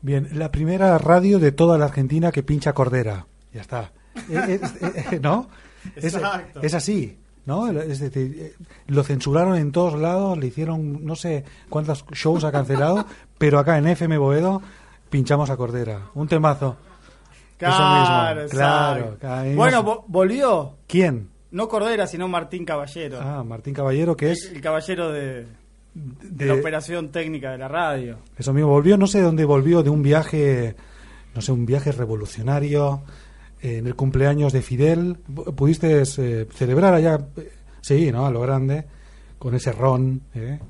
Bien, la primera radio de toda la Argentina que pincha cordera. Ya está. Eh, eh, eh, ¿No? Es, Exacto. es así. ¿No? Es decir, lo censuraron en todos lados, le hicieron no sé cuántos shows ha cancelado, pero acá en FM Boedo pinchamos a Cordera. Un temazo. Eso Claro, mismo. Claro. Bueno, volvió. ¿Quién? No Cordera, sino Martín Caballero. Ah, Martín Caballero, que es El caballero de, de de- la operación técnica de la radio. Eso mismo, volvió, no sé de dónde volvió, de un viaje, no sé, un viaje revolucionario eh, en el cumpleaños de Fidel. Pu- ¿Pudiste eh, celebrar allá? Eh, Sí, ¿no? A lo grande, con ese ron, ¿eh?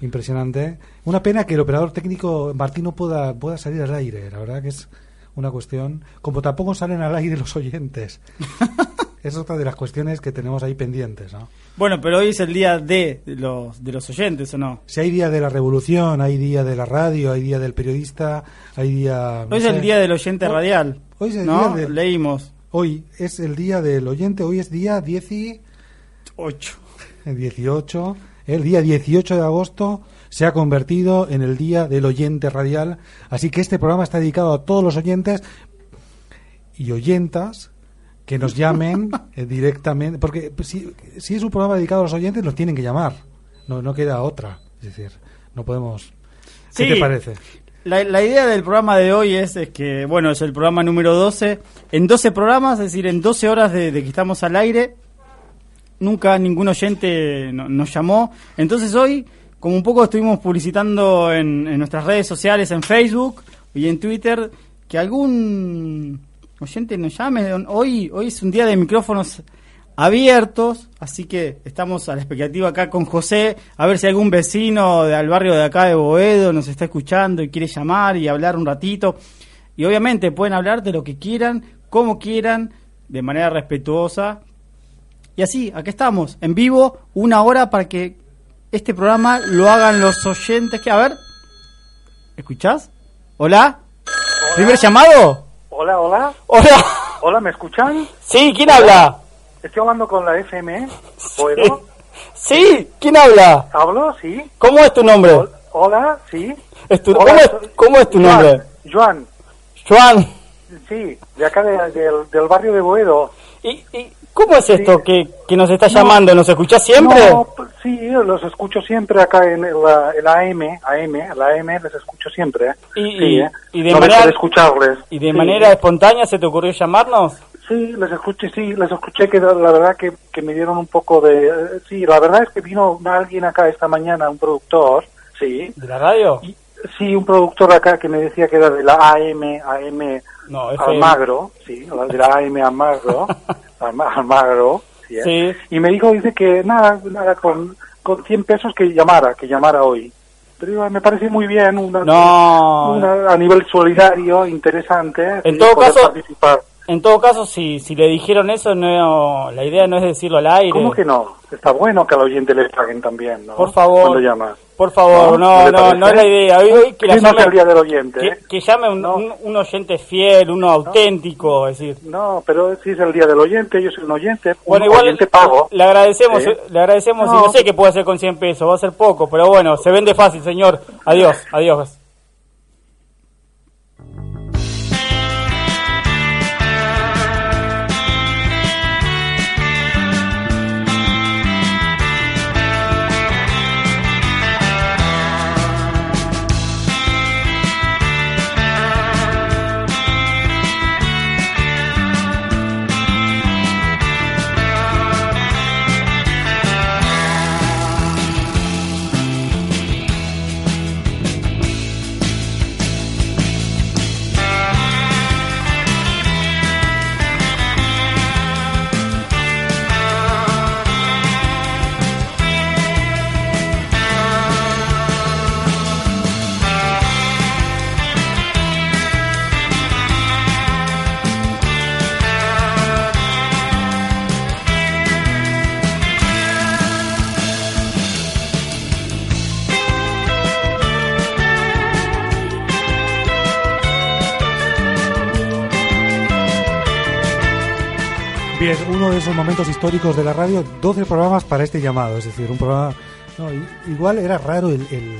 impresionante. Una pena que el operador técnico Martín no pueda, pueda salir al aire, la verdad que es una cuestión. Como tampoco salen al aire los oyentes. es otra de las cuestiones que tenemos ahí pendientes, ¿no? Bueno, pero hoy es el día de los, de los oyentes, ¿o no? Si hay día de la revolución, hay día de la radio, hay día del periodista, hay día... no Hoy es el día del oyente Hoy- radial. Hoy es el ¿no? día del- Leímos. Hoy es el día del oyente, hoy es día 10 y- 8. el 18. El día 18 de agosto se ha convertido en el día del oyente radial. Así que este programa está dedicado a todos los oyentes y oyentas que nos llamen eh, directamente. Porque pues, si, si es un programa dedicado a los oyentes, nos tienen que llamar. No, no queda otra. Es decir, no podemos. ¿Qué Sí. te parece? La, la idea del programa de hoy es, es que, bueno, es el programa número 12. En 12 programas, es decir, en 12 horas de, de que estamos al aire, nunca ningún oyente no- nos llamó. Entonces hoy, como un poco estuvimos publicitando en, en nuestras redes sociales, en Facebook y en Twitter, que algún oyente nos llame. Hoy, hoy es un día de micrófonos abiertos, así que estamos a la expectativa acá con José, a ver si algún vecino del barrio de acá de Boedo nos está escuchando y quiere llamar y hablar un ratito. Y obviamente pueden hablar de lo que quieran, como quieran, de manera respetuosa. Y así, acá estamos, en vivo, una hora para que este programa lo hagan los oyentes. que A ver, ¿escuchás? ¿Hola? ¿Primer llamado? Hola, hola. Hola. Hola, ¿me escuchan? Sí, ¿quién habla? Estoy hablando con la FM. ¿Puedo? Sí, ¿quién habla? ¿Hablo? Sí. ¿Cómo es tu nombre? Hol- Hola, sí. Es tu- Hola, ¿cómo, es, soy- cómo es tu Joan, nombre? Joan, Juan. sí, de acá de- del, del barrio de Boedo. ¿Y, y cómo es esto Sí. que, que nos está llamando? ¿Nos escuchás siempre? No, p- sí, los escucho siempre acá en la, el AM, AM, la AM les escucho siempre. ¿eh? Y- sí, y- ¿eh? y de no manera- escucharles. ¿Y de Sí. manera espontánea se te ocurrió llamarnos? Sí, les escuché, sí, les escuché que la verdad que, que me dieron un poco de... eh, Sí, la verdad es que vino alguien acá esta mañana, un productor, sí, ¿De la radio? Y- Sí, un productor acá que me decía que era de la AM, AM No. Almagro, sí, de la AM Almagro, Alma- Almagro, sí, ¿eh? Sí. Y me dijo, dice que nada, nada, con, con 100 pesos que llamara, que llamara hoy. Pero me parece muy bien, una, No. una- a nivel solidario, interesante. En todo caso- participar. En todo caso, si, si le dijeron eso, no, la idea no es decirlo al aire. ¿Cómo que no? Está bueno que al oyente le paguen también, ¿no? Por favor. Llama. Por favor, no, no, no es la idea. Hoy, hoy que, la llame- el día del oyente, que, ¿eh? que llame un, un, un oyente fiel, uno auténtico, es decir. No, pero si es el día del oyente, yo soy un oyente, Bueno, un igual oyente pago. le agradecemos, le agradecemos y No. no sé qué puede hacer con 100 pesos, va a ser poco, pero bueno, se vende fácil, señor. Adiós, adiós. Bien, uno de esos momentos históricos de la radio, 12 programas para este llamado, es decir, un programa... no, igual era raro el... el-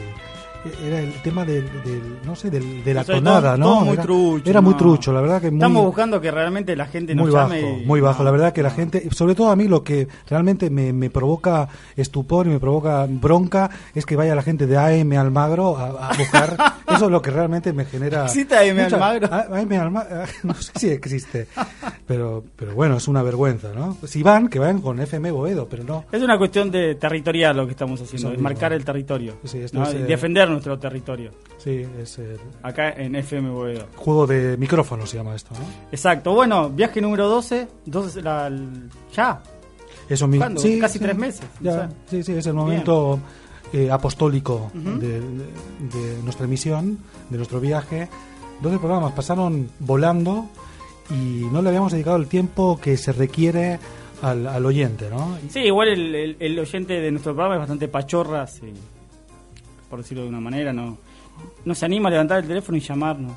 era el tema del, del- no sé, del, de la O sea, tonada, todo- ¿no? todo muy era, trucho, era muy no. trucho, la verdad que muy, Estamos buscando que realmente la gente nos muy bajo, llame. y- muy bajo. no, la verdad que la gente, sobre todo a mí lo que realmente me, me provoca estupor y me provoca bronca es que vaya la gente de AM Almagro a, a buscar. eso es lo que realmente me genera. ¿Existe AM mucha- Almagro? AM Almagro, no sé si existe. Pero, pero bueno, es una vergüenza, ¿no? Si van, que vayan con FM Boedo, pero no. Es una cuestión de territorial lo que estamos haciendo, es marcar el territorio. Sí, esto ¿no? es, eh, defender nuestro territorio. Sí, es el Acá en FM Boedo. juego de micrófono se llama esto, ¿no? Exacto. Bueno, viaje número 12. 12 la- ya. Eso mi- ¿Cuándo? sí, Casi sí. tres meses, Ya, o sea. sí, sí, es el momento eh, apostólico de, de- de nuestra emisión, de nuestro viaje. 12 programas pasaron volando y no le habíamos dedicado el tiempo que se requiere al, al oyente, ¿no? Sí, igual el, el- el oyente de nuestro programa es bastante pachorra, sí, por decirlo de una manera, no, no se anima a levantar el teléfono y llamarnos.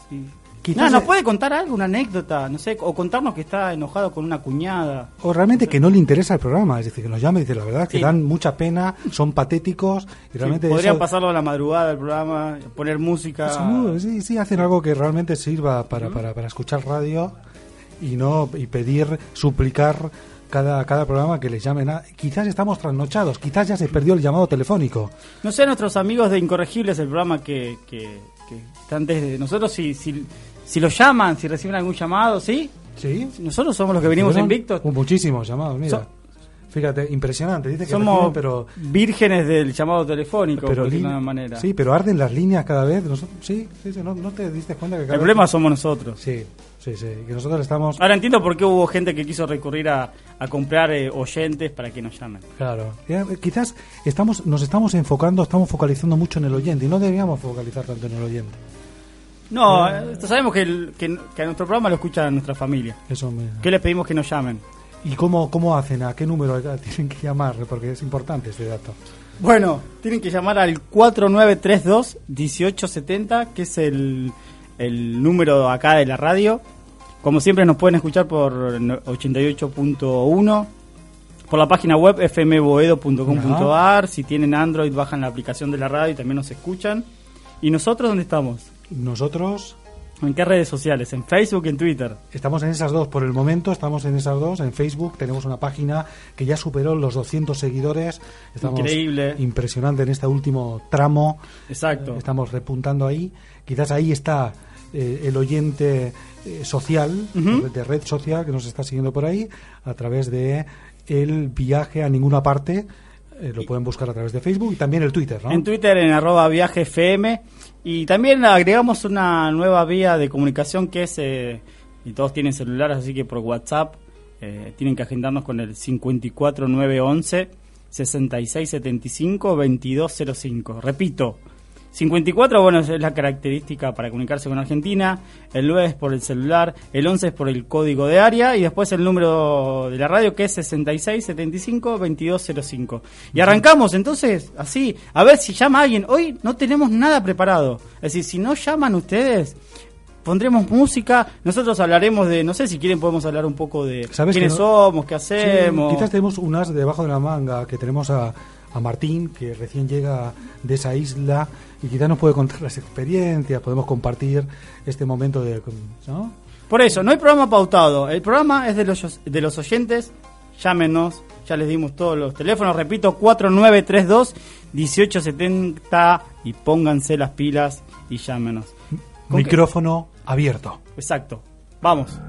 Quizás No, ¿Nos puede contar algo, una anécdota? No sé, o contarnos que está enojado con una cuñada. O realmente que no le interesa el programa, es decir, que nos llame y dice la verdad que dan mucha pena, son patéticos y realmente Sí, podrían eso- pasarlo a la madrugada del programa, poner música. Seguro, sí, sí, hacen algo que realmente sirva para, para, para escuchar radio y no y pedir, suplicar cada, cada programa que les llamen a... Quizás estamos trasnochados, quizás ya se perdió el llamado telefónico. No sé, nuestros amigos de Incorregibles, el programa que, que, que están desde nosotros, si, si, si los llaman, si reciben algún llamado, ¿sí? ¿Sí? Nosotros somos los que venimos invictos. Muchísimos llamados, mira. So- Fíjate, impresionante. Dice que Somos reciben, pero... vírgenes del llamado telefónico, pero de lin- una manera. Sí, pero arden las líneas cada vez. Noso- sí, sí, no, no te diste cuenta que cada El vez- problema somos nosotros. Sí, sí, sí. Que nosotros estamos... Ahora entiendo por qué hubo gente que quiso recurrir a, a comprar eh, oyentes para que nos llamen. Claro. Ya, eh, quizás estamos, nos estamos enfocando, estamos focalizando mucho en el oyente y no deberíamos focalizar tanto en el oyente. No, eh, sabemos que, el- que, que a nuestro programa lo escucha nuestra familia. Eso me... ¿Qué les pedimos que nos llamen? ¿Y cómo, cómo hacen? ¿A qué número tienen que llamar? Porque es importante este dato. Bueno, tienen que llamar al 4932-1870, que es el, el número acá de la radio. Como siempre nos pueden escuchar por no- 88.1, por la página web fmboedo.com.ar. Si tienen Android, bajan la aplicación de la radio y también nos escuchan. ¿Y nosotros dónde estamos? Nosotros ¿En qué redes sociales? ¿En Facebook, en Twitter? estamos en esas dos. Por el momento estamos en esas dos. En Facebook tenemos una página que ya superó los 200 seguidores. Estamos Increíble. Impresionante en este último tramo. Exacto. Estamos repuntando ahí. Quizás ahí está eh, el oyente eh, social, de red social que nos está siguiendo por ahí, a través de el viaje a ninguna parte. Eh, lo pueden buscar a través de Facebook y también el Twitter, ¿no? En Twitter, en arroba viaje FM. Y también agregamos una nueva vía de comunicación que es, eh, y todos tienen celulares, así que por WhatsApp eh, tienen que agendarnos con el 54911 6675 2205. Repito, 54, bueno, es la característica para comunicarse con Argentina, el 9 es por el celular, el 11 es por el código de área y después el número de la radio que es 6675-2205. Y arrancamos entonces así, a ver si llama alguien. Hoy no tenemos nada preparado. Es decir, si no llaman ustedes, pondremos música, nosotros hablaremos de, no sé si quieren podemos hablar un poco de ¿Sabes quiénes no? somos, qué Sí, hacemos. quizás tenemos un as debajo de la manga, que tenemos a, a Martín, que recién llega de esa isla, y quizás nos puede contar las experiencias, podemos compartir este momento de... ¿no? Por eso, no hay programa pautado. El programa es de los, de los oyentes. Llámenos, ya les dimos todos los teléfonos. Repito, 4932-1870 y pónganse las pilas y llámenos. Micrófono abierto. Exacto. Vamos.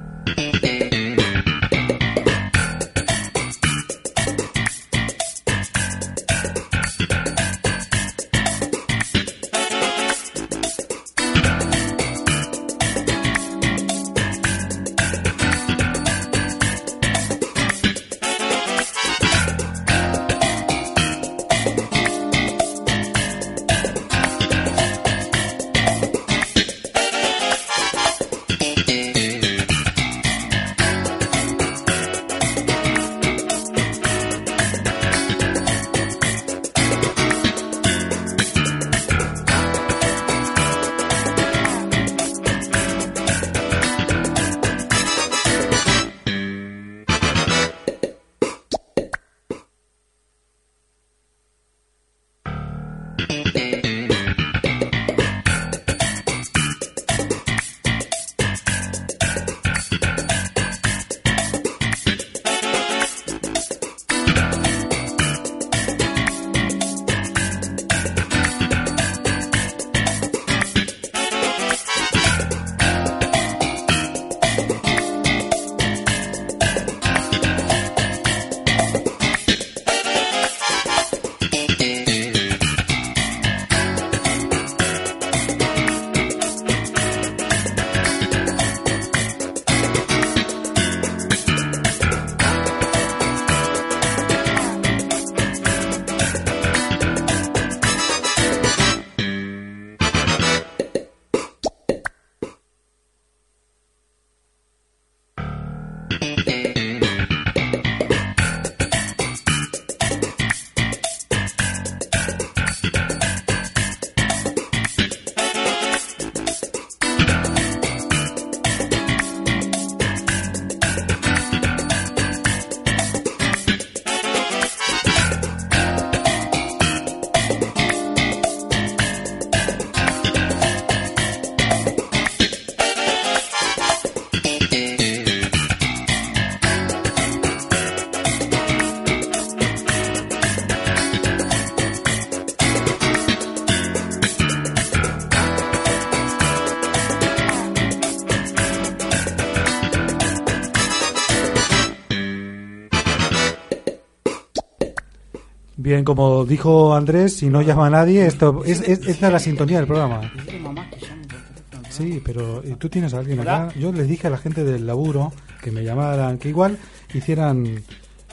Bien, como dijo Andrés, si no llama a nadie, esto es, es- esta es la sintonía del programa. Sí, pero ¿y tú tienes a alguien acá? Yo les dije a la gente del laburo que me llamaran, que igual hicieran,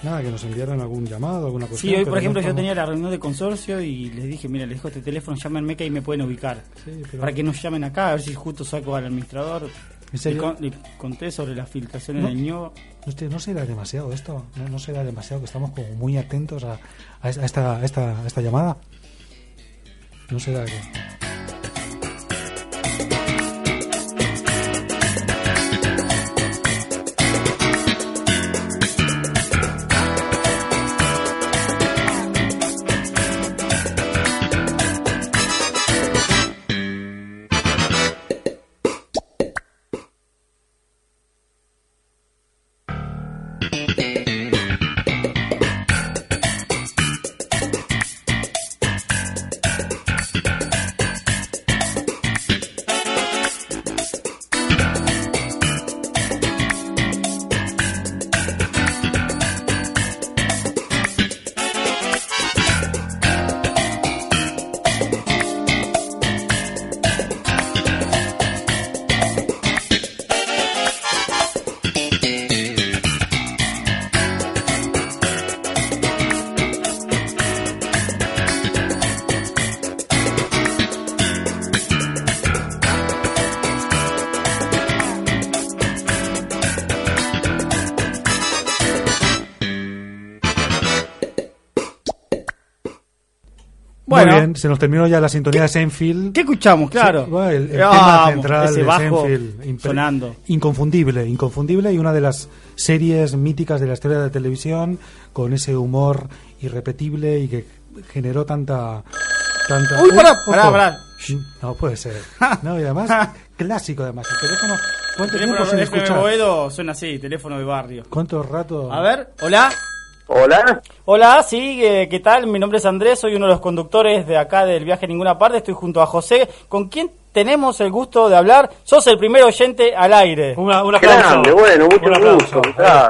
nada, que nos enviaran algún llamado, alguna cosa. Sí, hoy por ejemplo yo tenía la reunión de consorcio y les dije, mira, les dejo este teléfono, llámenme que ahí me pueden ubicar. Sí, pero- Para que nos llamen acá, a ver si justo saco al administrador. ¿En Le, con- le conté sobre las filtraciones No. del ño. ¿No, será demasiado esto? ¿No, será demasiado que estamos como muy atentos a, a es- a esta, esta, a esta llamada? ¿No será que...? Bueno. Muy bien, se nos terminó ya la sintonía de Seinfeld. ¿Qué escuchamos? Claro. El, el Vamos, tema central ese de bajo Seinfeld, impre- sonando. Inconfundible, inconfundible y una de las series míticas de la historia de la televisión con ese humor irrepetible y que generó tanta... tanta Uy, pará, pará, pará. No puede ser. No, y además, clásico además. El teléfono, ¿cuánto Teléfono tiempo sin de FM escuchar? Boedo suena así, teléfono de barrio. ¿Cuánto rato? A ver, hola. Hola, Hola, sí, eh, ¿qué tal? Mi nombre es Andrés, soy uno de los conductores de acá del viaje a ninguna parte. Estoy junto a José, con quien tenemos el gusto de hablar. Sos el primer oyente al aire. Una- un aplauso. grande, bueno, mucho Un aplauso. gusto.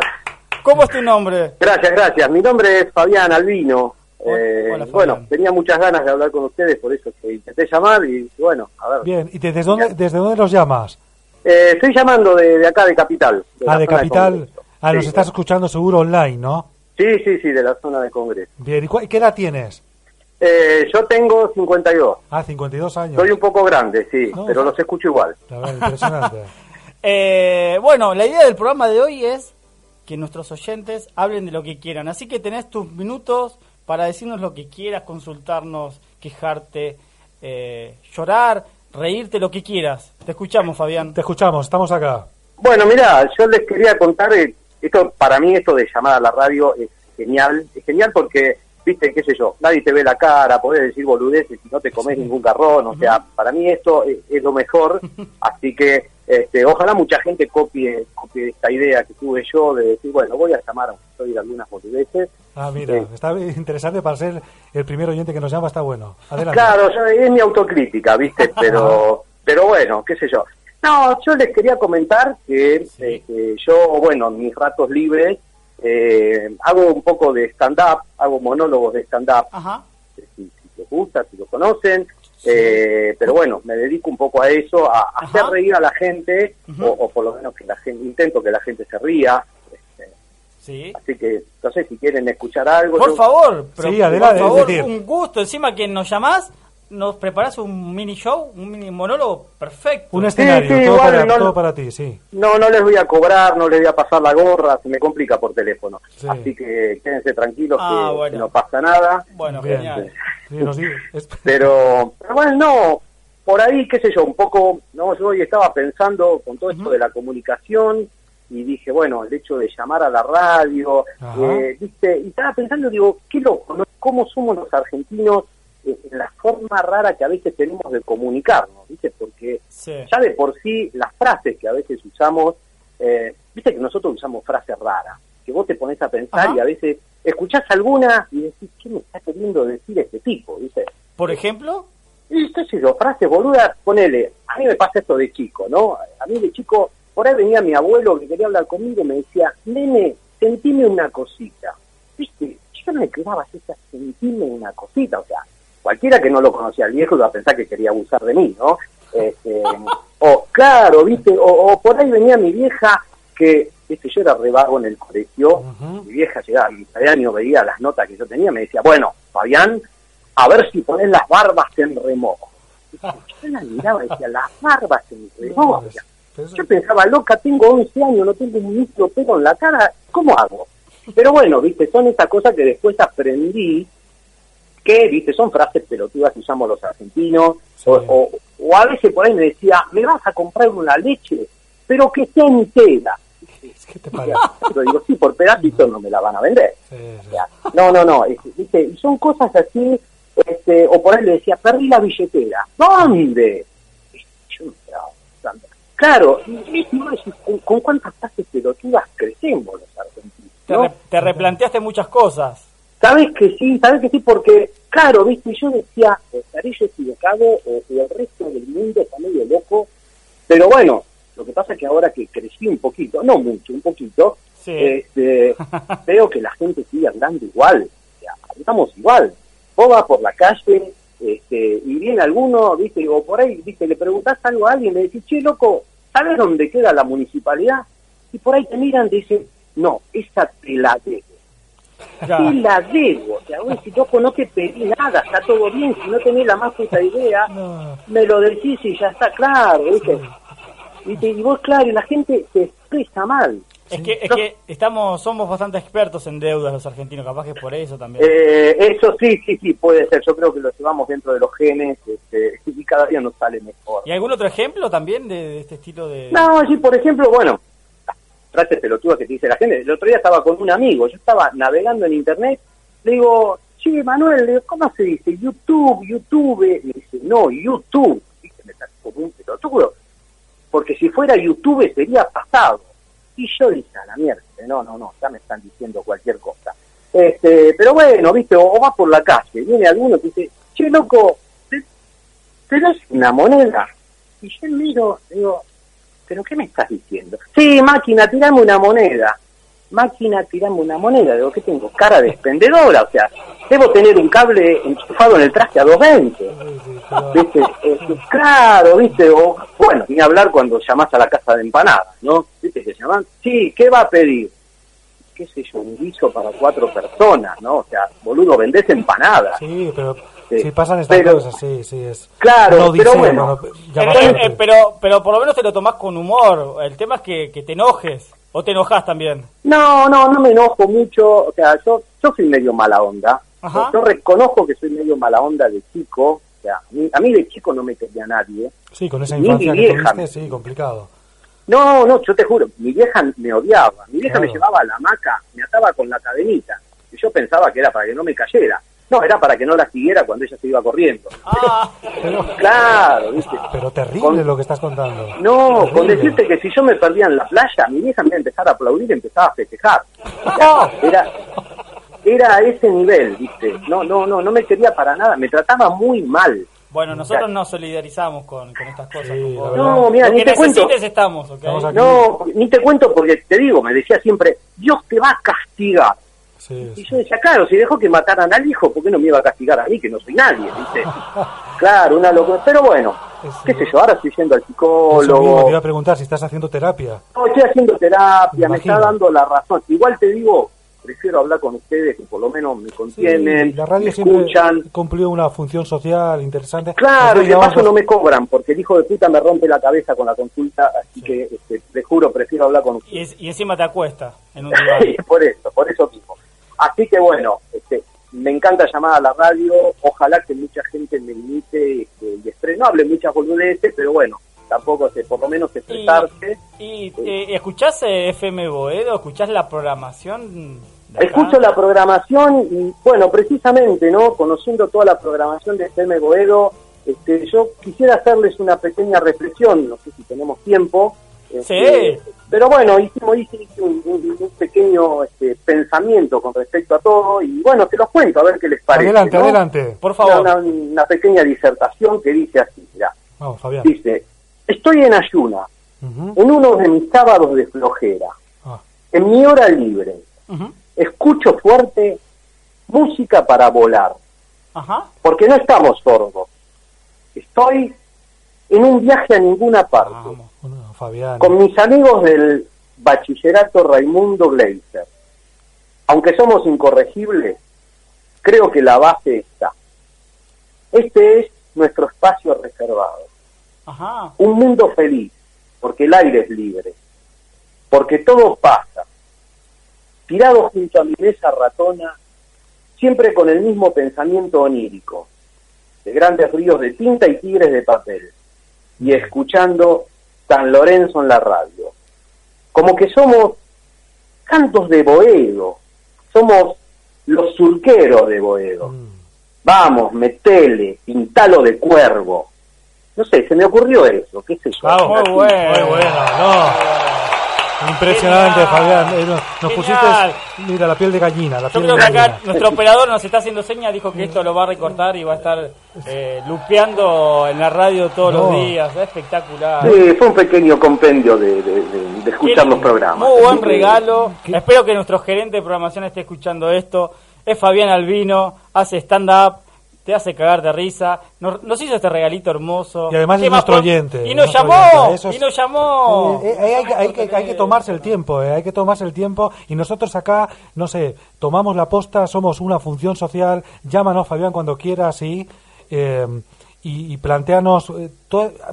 ¿Cómo es tu nombre? gracias, gracias. Mi nombre es Fabián Albino. Eh, hola, bueno, tenía muchas ganas de hablar con ustedes, por eso que intenté llamar y bueno, a ver. Bien, ¿y desde dónde, desde dónde los llamas? Eh, estoy llamando de, de acá de Capital. ah, de Capital. Congreso. ah, nos Sí, estás escuchando seguro online, ¿no? Sí, sí, sí, de la zona de Congreso. Bien, ¿y cuál- qué edad tienes? Eh, yo tengo 52. Ah, 52 años. Soy un poco grande, sí, No, pero no. los escucho igual. La verdad, impresionante. Eh, bueno, la idea del programa de hoy es que nuestros oyentes hablen de lo que quieran. Así que tenés tus minutos para decirnos lo que quieras, consultarnos, quejarte, eh, llorar, reírte, lo que quieras. Te escuchamos, Fabián. Te escuchamos, estamos acá. Bueno, mira, yo les quería contar, eh, esto para mí esto de llamar a la radio es genial, es genial porque viste, qué sé yo, nadie te ve la cara, podés decir boludeces y no te comes ningún garrón, o sea, para mí esto es, es lo mejor, así que este, ojalá mucha gente copie, copie esta idea que tuve yo de decir, bueno, voy a llamar a oír algunas boludeces. Ah, mira, Sí. está interesante para ser el primer oyente que nos llama, está bueno. Adelante. Claro, es mi autocrítica, ¿viste? Pero, pero bueno, qué sé yo. No, yo les quería comentar que eh, que yo, bueno, en mis ratos libres eh, hago un poco de stand-up, hago monólogos de stand-up, Ajá. si, si les gusta, si lo conocen, eh, pero bueno, me dedico un poco a eso, a, a hacer reír a la gente, o, o por lo menos que la gente, intento que la gente se ría. este, Sí. así que, no sé si quieren escuchar algo. Por yo- favor, pero Sí, adelante, por favor, un gusto. Encima que nos llamás, nos preparás un mini show, un mini monólogo perfecto. Un escenario, sí, todo, igual para, no- todo para ti, sí. No, no les voy a cobrar, no les voy a pasar la gorra, se me complica por teléfono. Sí. Así que quédense tranquilos Ah, que, bueno. que no pasa nada. Bueno, Bien. genial. Sí, Pero, pero bueno, no, por ahí, qué sé yo, un poco, no, yo hoy estaba pensando con todo esto de la comunicación y dije, bueno, el hecho de llamar a la radio, eh, viste, y estaba pensando, digo, qué loco, ¿no? ¿Cómo somos los argentinos en la forma rara que a veces tenemos de comunicarnos, viste? Porque Sí. ya de por sí las frases que a veces usamos, eh, viste que nosotros usamos frases raras, que vos te pones a pensar Ajá. y a veces escuchás alguna y decís, ¿qué me está queriendo decir este tipo? ¿viste? Por ejemplo, Y qué sé yo, frases boludas, ponele, a mí me pasa esto de chico, ¿no? A mí de chico, por ahí venía mi abuelo que quería hablar conmigo y me decía, nene, sentime una cosita. ¿Viste? Yo me quedaba esa, sentime una cosita, o sea, cualquiera que no lo conocía al viejo iba a pensar que quería abusar de mí, ¿no? Este, o claro, ¿viste? O, o por ahí venía mi vieja que, viste, yo era rebago en el colegio, mi vieja llegaba a de año, veía las notas que yo tenía, me decía, bueno, Fabián, a ver si pones las barbas en remojo. Yo la miraba y decía, las barbas en remojo. Yo pensaba, loca, tengo 11 años, no tengo un micro pelo en la cara, ¿cómo hago? Pero bueno, viste, son esas cosas que después aprendí que, viste, son frases pelotudas que usamos los argentinos, Sí. o, o, o a veces por ahí me decía, me vas a comprar una leche, pero que sea entera. es que te O parece. sea, Yo digo, sí, por pedacitos no me la van a vender. Sí, sí. O sea, no, no, no, es- ¿viste? y son cosas así, este, o por ahí le decía, perdí la billetera. ¿Dónde? Yo no. Claro, ¿con, cuántas frases pelotudas crecemos los argentinos? te, re- te replanteaste muchas cosas. Sabes que sí, sabes que sí, porque, claro, viste, yo decía, estaré yo equivocado o, el resto del mundo está medio loco, pero bueno, lo que pasa es que ahora que crecí un poquito, no mucho, un poquito, Sí. este, veo que la gente sigue andando igual, o sea, estamos igual. Vos vas por la calle este, y viene alguno, viste, o por ahí, viste, le preguntás algo a alguien, le decís, che, loco, ¿sabes dónde queda la municipalidad? Y por ahí te miran y dicen, no, esa te la debo. Ya. Te la debo. O sea, vos decís, loco, no te pedí nada, está todo bien, si no tenés la más puta idea, No, me lo decís y ya está claro, ¿viste? ¿Viste? Y vos, claro, y la gente se expresa mal. Es que, es que estamos, somos bastante expertos en deudas los argentinos, capaz que es por eso también. Eh, eso sí, sí, sí, puede ser. Yo creo que lo llevamos dentro de los genes este, y cada día nos sale mejor. ¿Y algún otro ejemplo también de, de este estilo de...? No, sí, por ejemplo, bueno, frases pelotudas que te dice la gente. El otro día estaba con un amigo, yo estaba navegando en internet, le digo, che, Manuel, ¿cómo se dice? YouTube, YouTube. Me dice, no, YouTube. ¿Viste? Me sacó como un pelotudo. Porque si fuera YouTube sería pasado. Y yo dije, a la mierda, no, no, no, ya me están diciendo cualquier cosa. Este, pero bueno, viste, o, o vas por la calle, viene alguno que dice, che, loco, ¿te, te una moneda? Y yo miro, digo, ¿pero qué me estás diciendo? Sí, máquina, tirame una moneda. Máquina, tirame una moneda. Digo, ¿qué tengo? Cara de expendedora, o sea, debo tener un cable enchufado en el traste a 220. sí, sí, pero- ¿Viste? Eh, claro, ¿viste? O, bueno, ni hablar cuando llamás a la casa de empanadas, ¿no? ¿Viste que llaman? Sí, ¿qué va a pedir? ¿Qué sé yo? Un guiso para cuatro personas, ¿no? O sea, boludo, vendés empanadas. Sí, pero Sí. si pasan estas Pero- cosas, sí, sí, es. Claro, odisea, pero bueno. cuando Eh, pero, pero por lo menos te lo tomás con humor. El tema es que, que te enojes. O te enojas también. No, no, no me enojo mucho. O sea, yo, yo soy medio mala onda. Ajá. Yo reconozco que soy medio mala onda de chico. O sea, a mí, a mí de chico no me quería nadie. Sí, con esa infancia que vieja. tuviste, sí, complicado. No, no, yo te juro, mi vieja me odiaba. Mi vieja Claro. me llevaba a la hamaca, me ataba con la cadenita. Y yo pensaba que era para que no me cayera. No, era para que no la siguiera cuando ella se iba corriendo. Ah, Claro, ¿viste? Pero terrible Con- lo que estás contando. No, con decirte que si yo me perdía en la playa, mi vieja me iba a empezar a aplaudir y empezaba a festejar. Era, era a ese nivel, ¿viste? No, no, no, no me quería para nada, me trataba muy mal. bueno, nosotros nos solidarizamos con, con estas cosas. Sí, con No, mira, ni te cuento. estamos, ¿ok? Estamos. No, ni te cuento porque te digo, me decía siempre, Dios te va a castigar. Sí, Y sí. yo decía, claro, si dejó que mataran al hijo, ¿por qué no me iba a castigar a mí, que no soy nadie, ¿viste? Claro, una locura. Pero bueno, qué sé yo, ahora estoy yendo al Eso mismo psicólogo. te iba a preguntar si estás haciendo terapia. No, estoy haciendo terapia, me Imagino. está dando la razón. Igual te digo, prefiero hablar con ustedes que por lo menos me Sí, contienen, la radio me escuchan. cumplió una función social interesante. Claro, y de paso no me cobran, porque el hijo de puta me rompe la cabeza con la consulta, así que este, te juro, prefiero hablar con Y, ustedes. es- y encima te acuesta en un por eso, por eso mismo. Así que bueno, este, me encanta llamar a la radio, ojalá que mucha gente me imite este, y exprese, no hable muchas boludeces, pero bueno, tampoco sé, por lo menos expresarse. ¿Y eh, escuchás eh, FM Boedo? ¿Escuchás la programación? Escucho la programación y, bueno, precisamente, ¿no? Conociendo toda la programación de FM Boedo, este, yo quisiera hacerles una pequeña reflexión, no sé si tenemos tiempo. Este, Sí. Pero bueno, hicimos hice un, un- un pequeño este, pensamiento con respecto a todo y, bueno, te los cuento a ver qué les parece. Adelante, ¿no? adelante. Por favor. Una, una pequeña disertación que dice así, mira, Vamos, Fabián. dice, estoy en ayuna, en uno de mis sábados de flojera, Ah, en mi hora libre, escucho fuerte música para volar, Ajá. porque no estamos sordos. Estoy en un viaje a ninguna parte, Vamos. Fabián. con mis amigos del bachillerato Raimundo Gleiser. Aunque somos incorregibles, creo que la base está. Este es nuestro espacio reservado. Ajá. Un mundo feliz, porque el aire es libre, porque todo pasa. Tirado junto a mi mesa ratona, siempre con el mismo pensamiento onírico, de grandes ríos de tinta y tigres de papel, y escuchando San Lorenzo en la radio. Como que somos cantos de Boedo, somos los surqueros de Boedo. Mm. Vamos, metele, pintalo de cuervo. No sé, se me ocurrió eso, qué sé yo. Muy bueno. Muy bueno, no. Impresionante, Genial. Fabián. Eh, Nos, pusiste, mira, la piel de gallina. La Yo piel creo de que acá gallina. nuestro operador nos está haciendo señas, dijo que esto lo va a recortar y va a estar eh, lupeando en la radio todos No. los días. Es espectacular. Sí, fue un pequeño compendio de, de- de- de escuchar Qué los programas. Muy buen regalo. Espero que nuestro gerente de programación esté escuchando esto. Es Fabián Albino, hace stand-up, te hace cagar de risa. Nos, nos hizo este regalito hermoso. Y además ¿Qué es nuestro oyente, Y nos llamó, es- y nos llamó. Eh, eh, hay, que- hay que, hay que tomarse el tiempo, eh, hay que tomarse el tiempo y nosotros acá, no sé, tomamos la posta, somos una función social, llámanos Fabián cuando quieras y, eh, y, y planteanos, eh,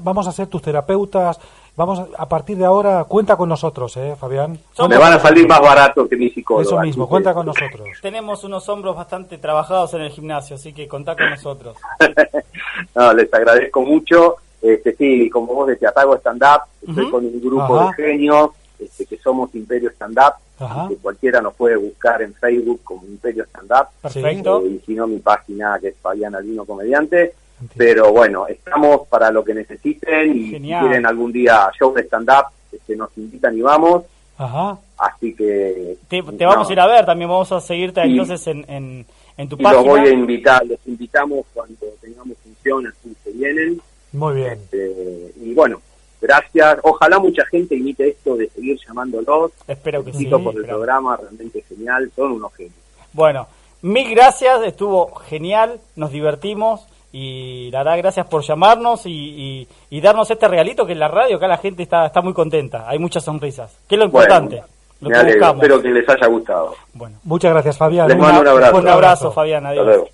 vamos a ser tus terapeutas, vamos a, partir de ahora, cuenta con nosotros, eh, Fabián. Me van a salir más barato que mi psicólogo. Eso mismo, cuenta con nosotros. Tenemos unos hombros bastante trabajados en el gimnasio, así que contá con nosotros. no, les agradezco mucho. Este, sí, como vos decías, hago stand-up, estoy con un grupo Ajá. de genios este, que somos Imperio Stand-up, Ajá. que cualquiera nos puede buscar en Facebook como Imperio Stand-up. Perfecto. Eh, y si no, mi página que es Fabián Albino Comediante. Pero bueno, estamos para lo que necesiten y si Genial. quieren algún día show de stand-up, este, nos invitan y vamos. Ajá. Así que... Te, te vamos a ir a ver, también vamos a seguirte Y- entonces en, en, en tu Y los página. voy a invitar, los invitamos cuando tengamos función, así se vienen. Muy bien. Este, y bueno, gracias. Ojalá mucha gente imite esto de seguir llamándolos. Espero que sí. Por el programa, realmente genial, son unos genios. Bueno, mil gracias, estuvo genial, nos divertimos y la verdad gracias por llamarnos y, y- y darnos este regalito que en la radio acá la gente está, está muy contenta, hay muchas sonrisas, que es lo importante, Bueno, lo me que alegro, buscamos. espero que les haya gustado. Bueno, Muchas gracias, Fabián. Les mando un abrazo. un abrazo Fabián, Hasta adiós.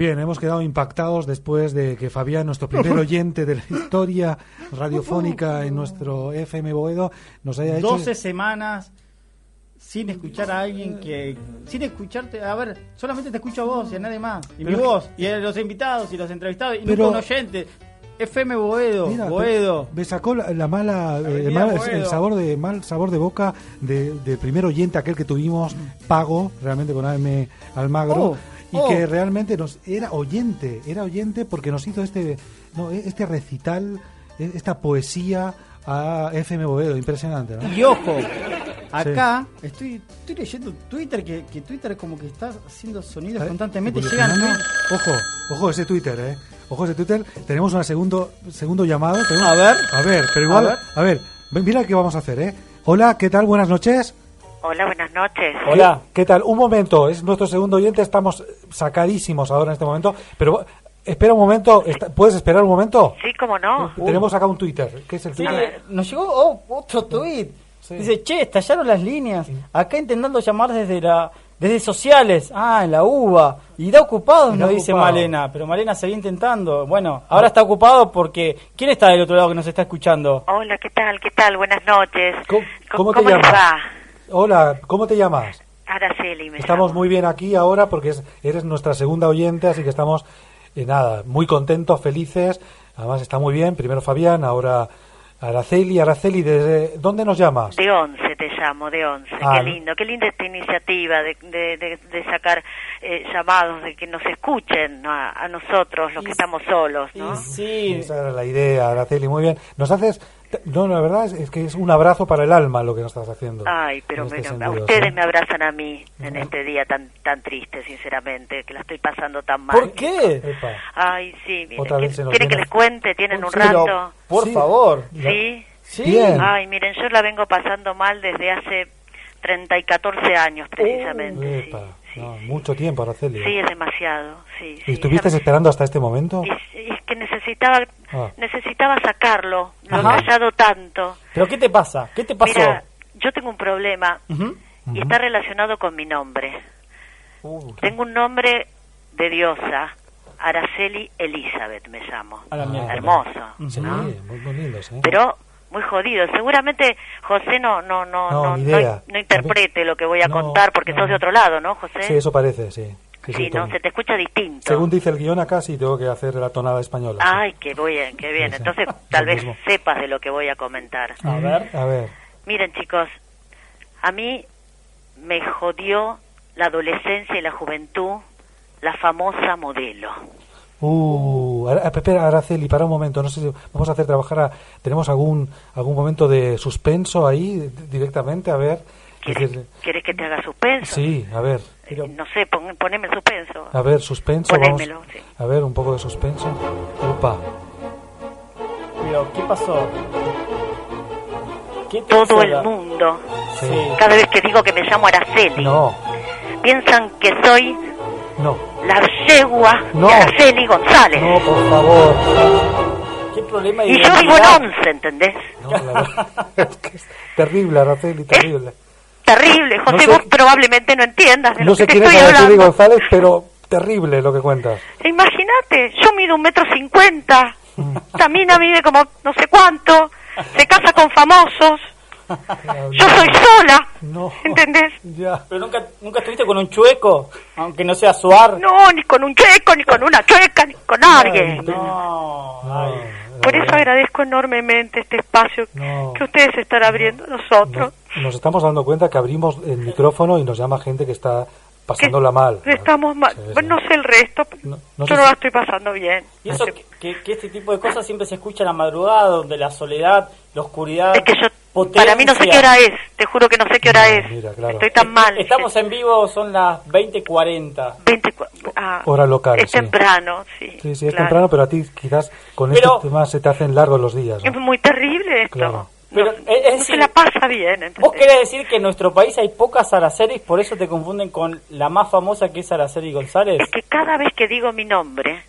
Bien, hemos quedado impactados después de que Fabián, nuestro primer oyente de la historia radiofónica en nuestro FM Boedo, nos haya hecho... 12 semanas sin escuchar a alguien que... Sin escucharte... A ver, solamente te escucho a vos y a nadie más. Y mi Pero- voz, y a los invitados y los entrevistados, y Pero- nunca un oyente. FM Boedo, Mira, Boedo. Me sacó la, la mala, eh, el, mal, Boedo. el sabor de mal sabor de boca de, del primer oyente, aquel que tuvimos pago realmente con AM Almagro Oh, y oh. que realmente nos era oyente, era oyente porque nos hizo este no, este recital, eh, esta poesía a FM Boedo, impresionante, ¿no? Y ojo, acá estoy, estoy leyendo Twitter, que, que Twitter como que está haciendo sonidos ¿Eh? constantemente. Llegan Evolucionando. Ojo, ojo ese Twitter, eh. Ojo ese Twitter. Tenemos un segundo segundo llamado. tenemos- A ver. A ver, pero igual, A ver. a ver, mira qué vamos a hacer, eh. Hola, ¿qué tal? Buenas noches. Hola, buenas noches. Hola. ¿Qué tal? Un momento, es nuestro segundo oyente, estamos sacadísimos ahora en este momento, pero espera un momento, ¿puedes esperar un momento? Sí, cómo no. Tenemos acá un Twitter, ¿qué es el Sí, Twitter? nos llegó oh, otro tweet. Sí. Dice, che, estallaron las líneas. Acá intentando llamar desde la desde sociales. Ah, en la UBA. Y da ocupado, Y nos dice. Malena. Pero Malena seguía intentando. Bueno, ahora está ocupado porque... ¿Quién está del otro lado que nos está escuchando? Hola, ¿qué tal? ¿Qué tal? Buenas noches. ¿Cómo, cómo te les llamas? va? Hola, ¿cómo te llamas? Araceli, me Estamos llamo. muy bien aquí ahora porque es- eres nuestra segunda oyente, así que estamos, eh, nada, muy contentos, felices. Además está muy bien, primero Fabián, ahora Araceli. Araceli, ¿desde dónde nos llamas? De once te llamo, de once. Ah, qué lindo, qué linda esta iniciativa de, de, de- de sacar eh, llamados, de que nos escuchen a, a nosotros, los que estamos solos, ¿no? Y sí, Esa era la idea, Araceli, muy bien. Nos haces, no, la verdad es, es que es un abrazo para el alma lo que nos estás haciendo. Ay, pero este bueno, a sentido, ustedes ¿sí? me abrazan a mí en este día tan tan triste, sinceramente, que la estoy pasando tan mal. ¿por qué? Epa. Ay, sí, mire, Otra vez se nos ¿quieren que les cuente? ¿Tienen un rato? por Sí. favor. ¿Sí? Sí. Bien. Ay, miren, yo la vengo pasando mal desde hace 30 y 14 años, precisamente. Epa, sí, no, sí, mucho tiempo, Araceli. Sí, es demasiado, sí. ¿Y sí, estuviste ya- esperando hasta este momento? y- y es que necesitaba, Ah. necesitaba sacarlo, lo he callado tanto. ¿Pero qué te pasa? ¿Qué te pasó? Mira, yo tengo un problema Ujú. y Ujú. está relacionado con mi nombre. Uh, Tengo un nombre de diosa, Araceli Elizabeth me llamo. A la mierda. Hermoso, Sí, ¿no? muy, muy lindos, ¿eh? Pero muy jodido. Seguramente José no no no No, no, no, interprete lo que voy a No, contar porque no. sos de otro lado, ¿no, José? Sí, eso parece, sí. Sí, Sí, sí, no, se te escucha distinto. Según dice el guion acá, sí tengo que hacer la tonada española. sí. Ay, qué bien, qué bien. Entonces, tal vez mismo. sepas de lo que voy a comentar. A ver. A ver. Miren, chicos, a mí me jodió la adolescencia y la juventud la famosa modelo. Uh, Ara- espera, Araceli, para un momento. No sé si vamos a hacer trabajar a... ¿Tenemos algún algún momento de suspenso ahí directamente? A ver. Es ¿Quieres, decir, quieres que te haga suspenso? sí, a ver. Eh, no sé, pon- poneme suspenso. A ver, suspenso. Vamos, Ponémelo, sí. a ver, un poco de suspenso. Opa. Pero, ¿qué pasó? ¿Qué Todo el mundo, Sí. Sí. cada vez que digo que me llamo Araceli, No, piensan que soy no. la yegua No. de Araceli González. No, por favor. ¿Qué problema de y yo vivo en once, ¿entendés? No, la verdad es que es terrible, Araceli, terrible. Terrible, José, No sé- vos probablemente no entiendas de No lo sé que te quién es estoy Araceli. González, pero terrible lo que cuentas. Imagínate, yo mido un metro cincuenta, Mm. Tamina mide como no sé cuánto, se casa con famosos, yo soy sola, No. ¿entendés? Ya. ¿Pero nunca, nunca estuviste con un chueco? Aunque no sea suar. No, ni con un checo, ni con una chueca, ni con alguien. No. No, Ay. Por eso agradezco enormemente este espacio No. que ustedes están abriendo a nosotros. Nos, nos estamos dando cuenta que abrimos el micrófono y nos llama gente que está pasándola mal. Estamos mal. Sí, sí. Bueno, no sé el resto, No- no yo no la estoy pasando bien. Y eso que, que- que este tipo de cosas siempre se escucha a la madrugada, donde la sosoledad, la oscuridad. Es que yo, potencia. para mí no sé qué hora es, te juro que no sé qué hora es. mira, claro. Estoy tan mal. Estamos en vivo, son las 20.40. 24 ah, Hora local, Es sí. temprano, sí. Sí, sí, es claro. temprano, pero a ti quizás con Pero- este tema se te hacen largos los días. ¿no? Es muy terrible esto. Claro. Pero, no, es- es no decir, se la pasa bien, ¿Vos querés decir que en nuestro país hay pocas Aracelis, por eso te confunden con la más famosa que es Araceli González? Es que cada vez que digo mi nombre,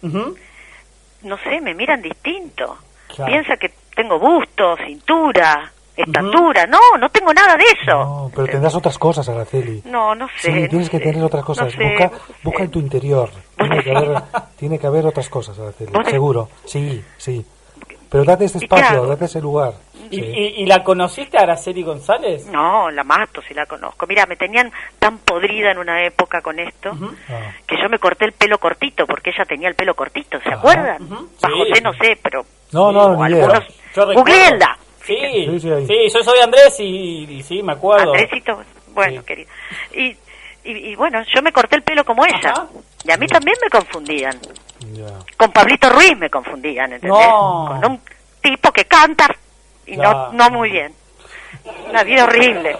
no sé, me miran distinto. Claro. Piensa que tengo busto, cintura, estatura. No, no tengo nada de eso. No, pero tendrás otras cosas, Araceli. No, no sé. Sí, tienes que tener otras cosas. no sé. busca, busca en tu interior. Tiene que, haber, tiene que haber otras cosas, Araceli. ¿Vos de- Seguro. Sí, sí. Pero date este ¿Y qué espacio, date ese lugar. ¿Y, Sí. y- y la conociste a Araceli González? No, la mato si la conozco. Mira, me tenían tan podrida en una época con esto Ah. que yo me corté el pelo cortito porque ella tenía el pelo cortito, ¿se Ajá. acuerdan? Ujú. Bajo Sí. No sé, pero No, no, o ni idea. algunos. Googleenla. Sí, Sí, sí, yo soy Andrés y, y sí, me acuerdo. Andresito, bueno, Sí. querido. Y, y, y bueno, yo me corté el pelo como ella. Ajá. Y a mí también me confundían. Con Pablito Ruiz me confundían, ¿entendés? No. Con un tipo que canta y no, no muy bien. Una vida horrible.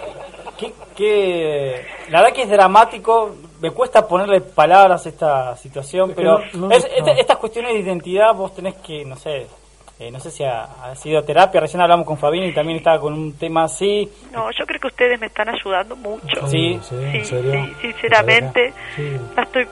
Qué- qué- La verdad que es dramático, me cuesta ponerle palabras a esta situación, pero no- no- es- no. estas cuestiones de identidad vos tenés que, no sé, eh, no sé si ha, ha sido terapia, recién hablamos con Fabini y también estaba con un tema así. No, yo creo que ustedes me están ayudando mucho. Sí. sí, Sí, ¿en serio? sí, sinceramente. La estoy,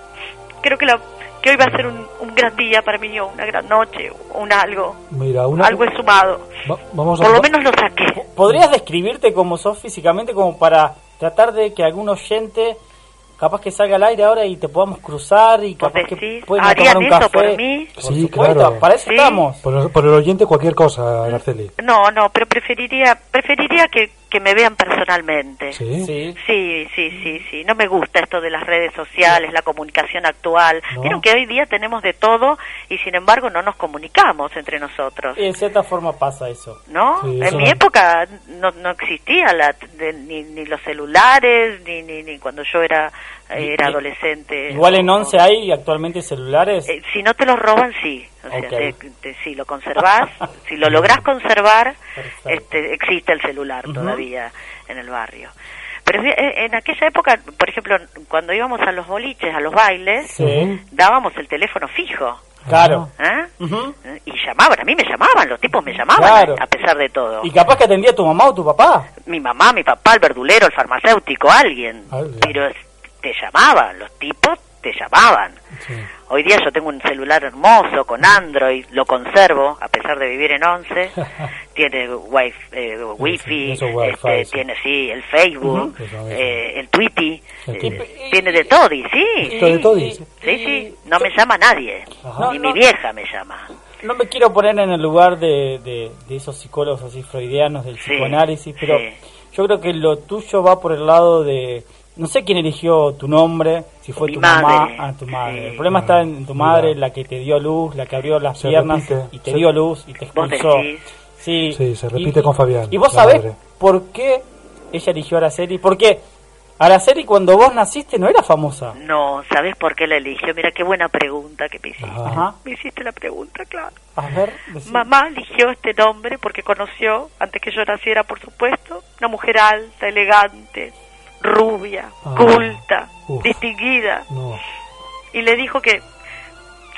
creo que, la, que hoy va a ser un, un gran día para mí, o una gran noche, o un algo. Mira, una, Algo he sumado. va- vamos a Por lo menos lo saqué. ¿Podrías describirte como sos físicamente como para tratar de que algún oyente capaz que salga al aire ahora y te podamos cruzar y ¿Vos capaz que ¿Harían tomar un eso café? por mí? Por Sí, supuesto, claro. para eso ¿Sí? estamos. por, por el oyente cualquier cosa, Araceli. No, no, pero preferiría, preferiría que, que me vean personalmente. Sí. Sí. Sí, sí, sí, sí. No me gusta esto de las redes sociales, la comunicación actual. No. Vieron que hoy día tenemos de todo y sin embargo no nos comunicamos entre nosotros. Y de cierta forma pasa eso. ¿No? Sí, en eso mi no. época no, no existía la, de- ni, ni los celulares, ni, ni, ni cuando yo era, era adolescente. Igual en O- 11 hay actualmente celulares. Eh, si no te los roban, sí. O sea, te- te- si lo conservás, si lo lográs conservar, Perfecto. este, existe el celular todavía en el barrio. Pero eh, en aquella época, por ejemplo, cuando íbamos a los boliches, a los bailes, Sí. dábamos el teléfono fijo. Claro. ¿eh? ¿Eh? Y llamaban, a mí me llamaban, los tipos me llamaban Claro. a pesar de todo. Y capaz que atendía tu mamá o tu papá. Mi mamá, mi papá, el verdulero, el farmacéutico, alguien. Alguien. Pero te llamaban, los tipos te llamaban. Sí. Hoy día yo tengo un celular hermoso con Android, lo conservo a pesar de vivir en 11. tiene wifi, eh, wifi este, sí. tiene sí el Facebook, eh, el Twitty, El eh, tiene de todo, y sí. Esto de todo, dice. Sí, sí, no me llama nadie, Ajá. ni No, mi no. vieja me llama. No me quiero poner en el lugar de, de, de esos psicólogos así freudianos del Sí, psicoanálisis, pero sí. yo creo que lo tuyo va por el lado de... No sé quién eligió tu nombre, si fue Mi tu mamá, ah, tu madre. sí. El problema Ah, está en tu madre, mira. la que te dio luz, la que abrió las Se piernas repite, y te se- dio luz y te expulsó. Sí, Sí, se repite con Fabián, ¿Y vos sabés madre. por qué ella eligió a Araceli? Porque Araceli cuando vos naciste no era famosa. No, ¿sabes por qué la eligió? Mira qué buena pregunta que me hiciste. Ajá. Me hiciste la pregunta, claro. A ver, decí. Mamá eligió este nombre porque conoció, antes que yo naciera, por supuesto, una mujer alta, elegante, rubia, Ah. culta, Uf. distinguida. No. Y le dijo que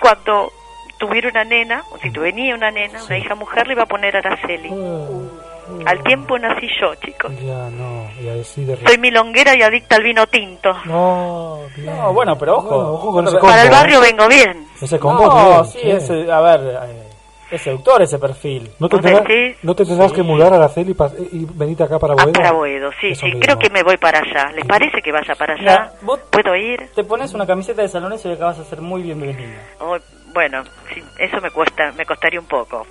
cuando tuviera una nena, o si venía una nena, Sí. una hija mujer, le iba a poner Araceli. Eh, Al tiempo nací yo, chicos. Ya, no. Y así de Soy milonguera y adicta al vino tinto. No. No, bueno, pero ojo. Bueno, ojo con ese Para combo, Para el ¿eh? barrio vengo bien. Ese combo, no, bien, sí, sí. ese- a ver, eh, es seductor ese perfil. ¿No te, ¿Vos tendrás? ¿No te tendrás Sí. que mudar a Araceli pa- y venirte acá para Ah, Boedo? para Boedo, sí, Eso sí. Creo que me voy para allá. ¿Les parece que vaya para allá? Mira, ¿Puedo ir? Te pones una camiseta de salones y acabas de ser muy bienvenida. Oh, bueno, sí, eso me cuesta, me costaría un poco.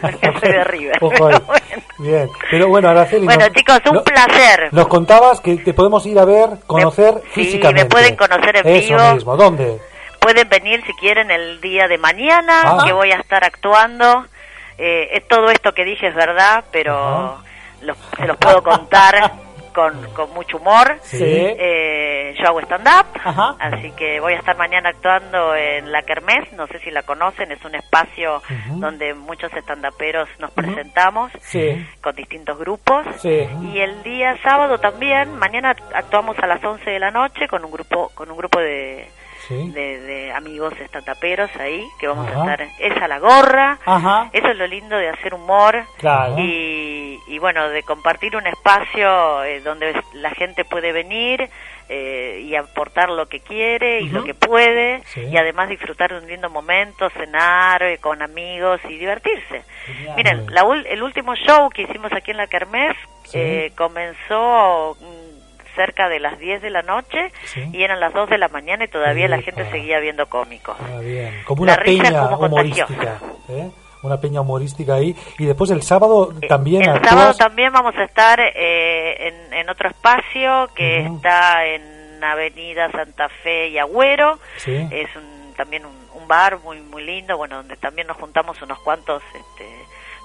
Porque soy de arriba. Ojo ahí. Pero bueno. Bien. Pero bueno, Araceli. Bueno, nos- chicos, un no- placer. Nos contabas que te podemos ir a ver, conocer sí, físicamente. me pueden conocer en Eso vivo. mismo. ¿Dónde? Pueden venir si quieren el día de mañana, Ah. que voy a estar actuando. Eh, todo esto que dije es verdad, pero los- se los puedo contar con, con mucho humor. Sí. Eh, yo hago stand-up, así que voy a estar mañana actuando en la Kermés, no sé si la conocen, es un espacio donde muchos stand-uperos nos presentamos Sí, con distintos grupos. sí. Y el día sábado también, mañana actuamos a las 11 de la noche con un grupo con un grupo de, Sí. de, de amigos estandaperos ahí, que vamos Ajá. a estar, es a la gorra, Ajá, eso es lo lindo de hacer humor claro. y, y bueno, de compartir un espacio eh, donde la gente puede venir eh, y aportar lo que quiere y lo que puede Sí. y además disfrutar de un lindo momento, cenar eh, con amigos y divertirse. Genial. Miren, la el último show que hicimos aquí en la Kermés Sí. eh, comenzó cerca de las 10 de la noche Sí. y eran las 2 de la mañana y todavía la gente seguía viendo cómicos. Ah, bien. Como La una risa peña como humorística. ¿eh? Una peña humorística ahí. Y después el sábado Eh, también el actúas. sábado también vamos a estar eh, en, en otro espacio que está en Avenida Santa Fe y Agüero. Sí. Es un, también un, un bar muy muy lindo, bueno, donde también nos juntamos unos cuantos este,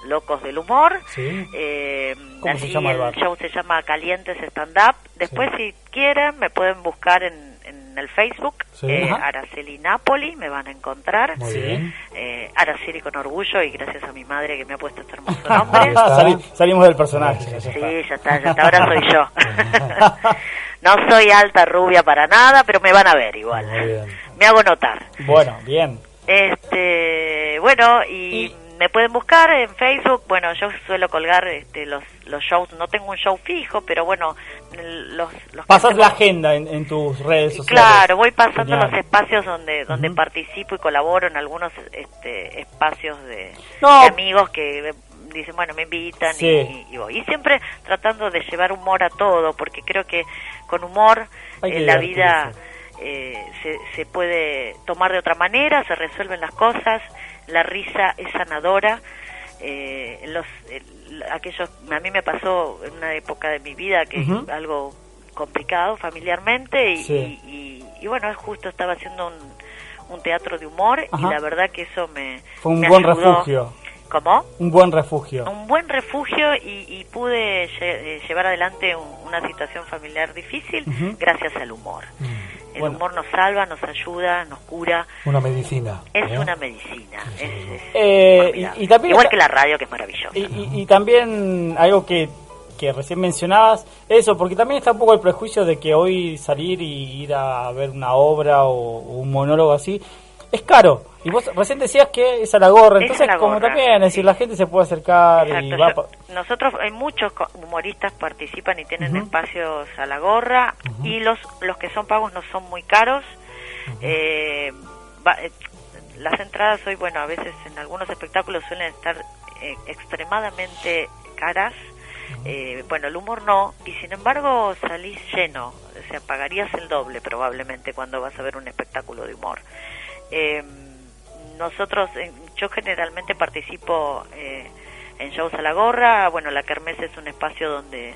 locos del humor. Sí. Eh, ¿Cómo se así llama el bar? show se llama Calientes Stand Up. Después, si quieren, me pueden buscar en, en el Facebook, Sí. eh. Araceli Napoli, me van a encontrar. Muy Sí. bien. Eh, Araceli con orgullo y gracias a mi madre que me ha puesto este hermoso nombre. Sali- salimos del personaje. Sí, ya Sí, está. ya está, ya está, ahora soy yo. no soy alta rubia para nada, pero me van a ver igual. Muy bien. Me hago notar. Bueno, bien. Este, bueno, y, Y- me pueden buscar en Facebook. Bueno, yo suelo colgar este, los, los shows. No tengo un show fijo, pero bueno, los, Pasas la agenda en, en tus redes sociales. Claro, voy pasando Genial. los espacios donde donde participo y colaboro en algunos este, espacios de, No. de amigos que dicen, bueno, me invitan Sí. y, y voy. Y siempre tratando de llevar humor a todo, porque creo que con humor eh, la vida eh, se, se puede tomar de otra manera, se resuelven las cosas, la risa es sanadora. Eh, los el- aquellos a mí me pasó en una época de mi vida que Ujú. algo complicado familiarmente y, Sí. y, y- y bueno, justo estaba haciendo un, un teatro de humor Ajá. y la verdad que eso me Fue un me buen ayudó. refugio. ¿Cómo? Un buen refugio. Un buen refugio y, y pude lle- eh, llevar adelante un- una situación familiar difícil gracias al humor. El Bueno. humor nos salva, nos ayuda, nos cura. Una medicina. Es ¿eh? una medicina. es- es Eh, y- y también Igual que la radio, que es maravillosa. Y, y- y también algo que, que recién mencionabas, eso, porque también está un poco el prejuicio de que hoy salir y ir a ver una obra o, o un monólogo así es caro. Y vos recién decías que es a la gorra, Es entonces la como gorra, también, es decir, sí. la gente se puede acercar y va... yo- pa- nosotros hay muchos humoristas participan y tienen espacios a la gorra y los los que son pagos no son muy caros. Eh, va- eh, las entradas hoy bueno a veces en algunos espectáculos suelen estar eh, extremadamente caras. Eh, bueno el humor no y sin embargo salís lleno o sea pagarías el doble probablemente cuando vas a ver un espectáculo de humor. Eh, nosotros, yo generalmente participo eh, en shows a la gorra. Bueno, la Kermés es un espacio donde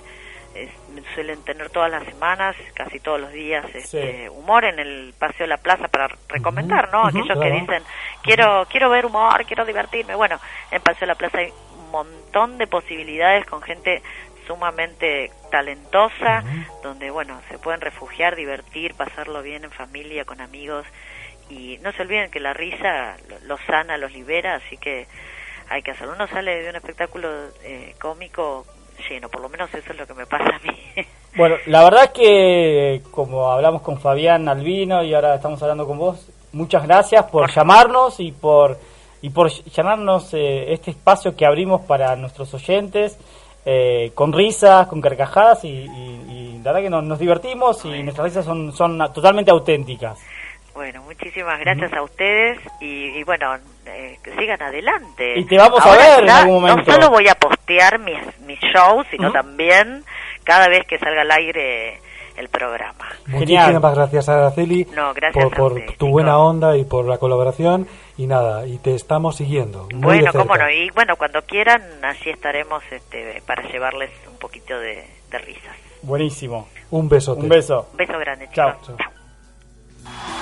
suelen tener todas las semanas, casi todos los días, este, humor en el Paseo de la Plaza para recomendar, ¿no? Aquellos que claro. dicen, quiero, quiero ver humor, quiero divertirme. Bueno, en Paseo de la Plaza hay un montón de posibilidades con gente sumamente talentosa, donde, bueno, se pueden refugiar, divertir, pasarlo bien en familia, con amigos y no se olviden que la risa lo- los sana, los libera, así que hay que hacerlo. Uno sale de un espectáculo eh, cómico lleno, por lo menos eso es lo que me pasa a mí. Bueno, la verdad que como hablamos con Fabián Albino y ahora estamos hablando con vos, muchas gracias por llamarnos y por y por llenarnos eh, este espacio que abrimos para nuestros oyentes eh, con risas, con carcajadas y, y- y la verdad que nos, nos divertimos y nuestras risas son, son totalmente auténticas. Bueno, muchísimas gracias a ustedes y, y bueno, eh, que sigan adelante. Y te vamos a ver en algún momento. No solo voy a postear mis, mis shows, sino también cada vez que salga al aire el programa. Genial. Muchísimas gracias, Araceli, No, gracias por, a por tu buena onda y por la colaboración. Y nada, y te estamos siguiendo. muy de Bueno, cómo no, y bueno, cuando quieran, allí estaremos este, para llevarles un poquito de, de risas. Buenísimo. Un besote. Un beso. Un beso grande, Chao. chicos. Chao. Merci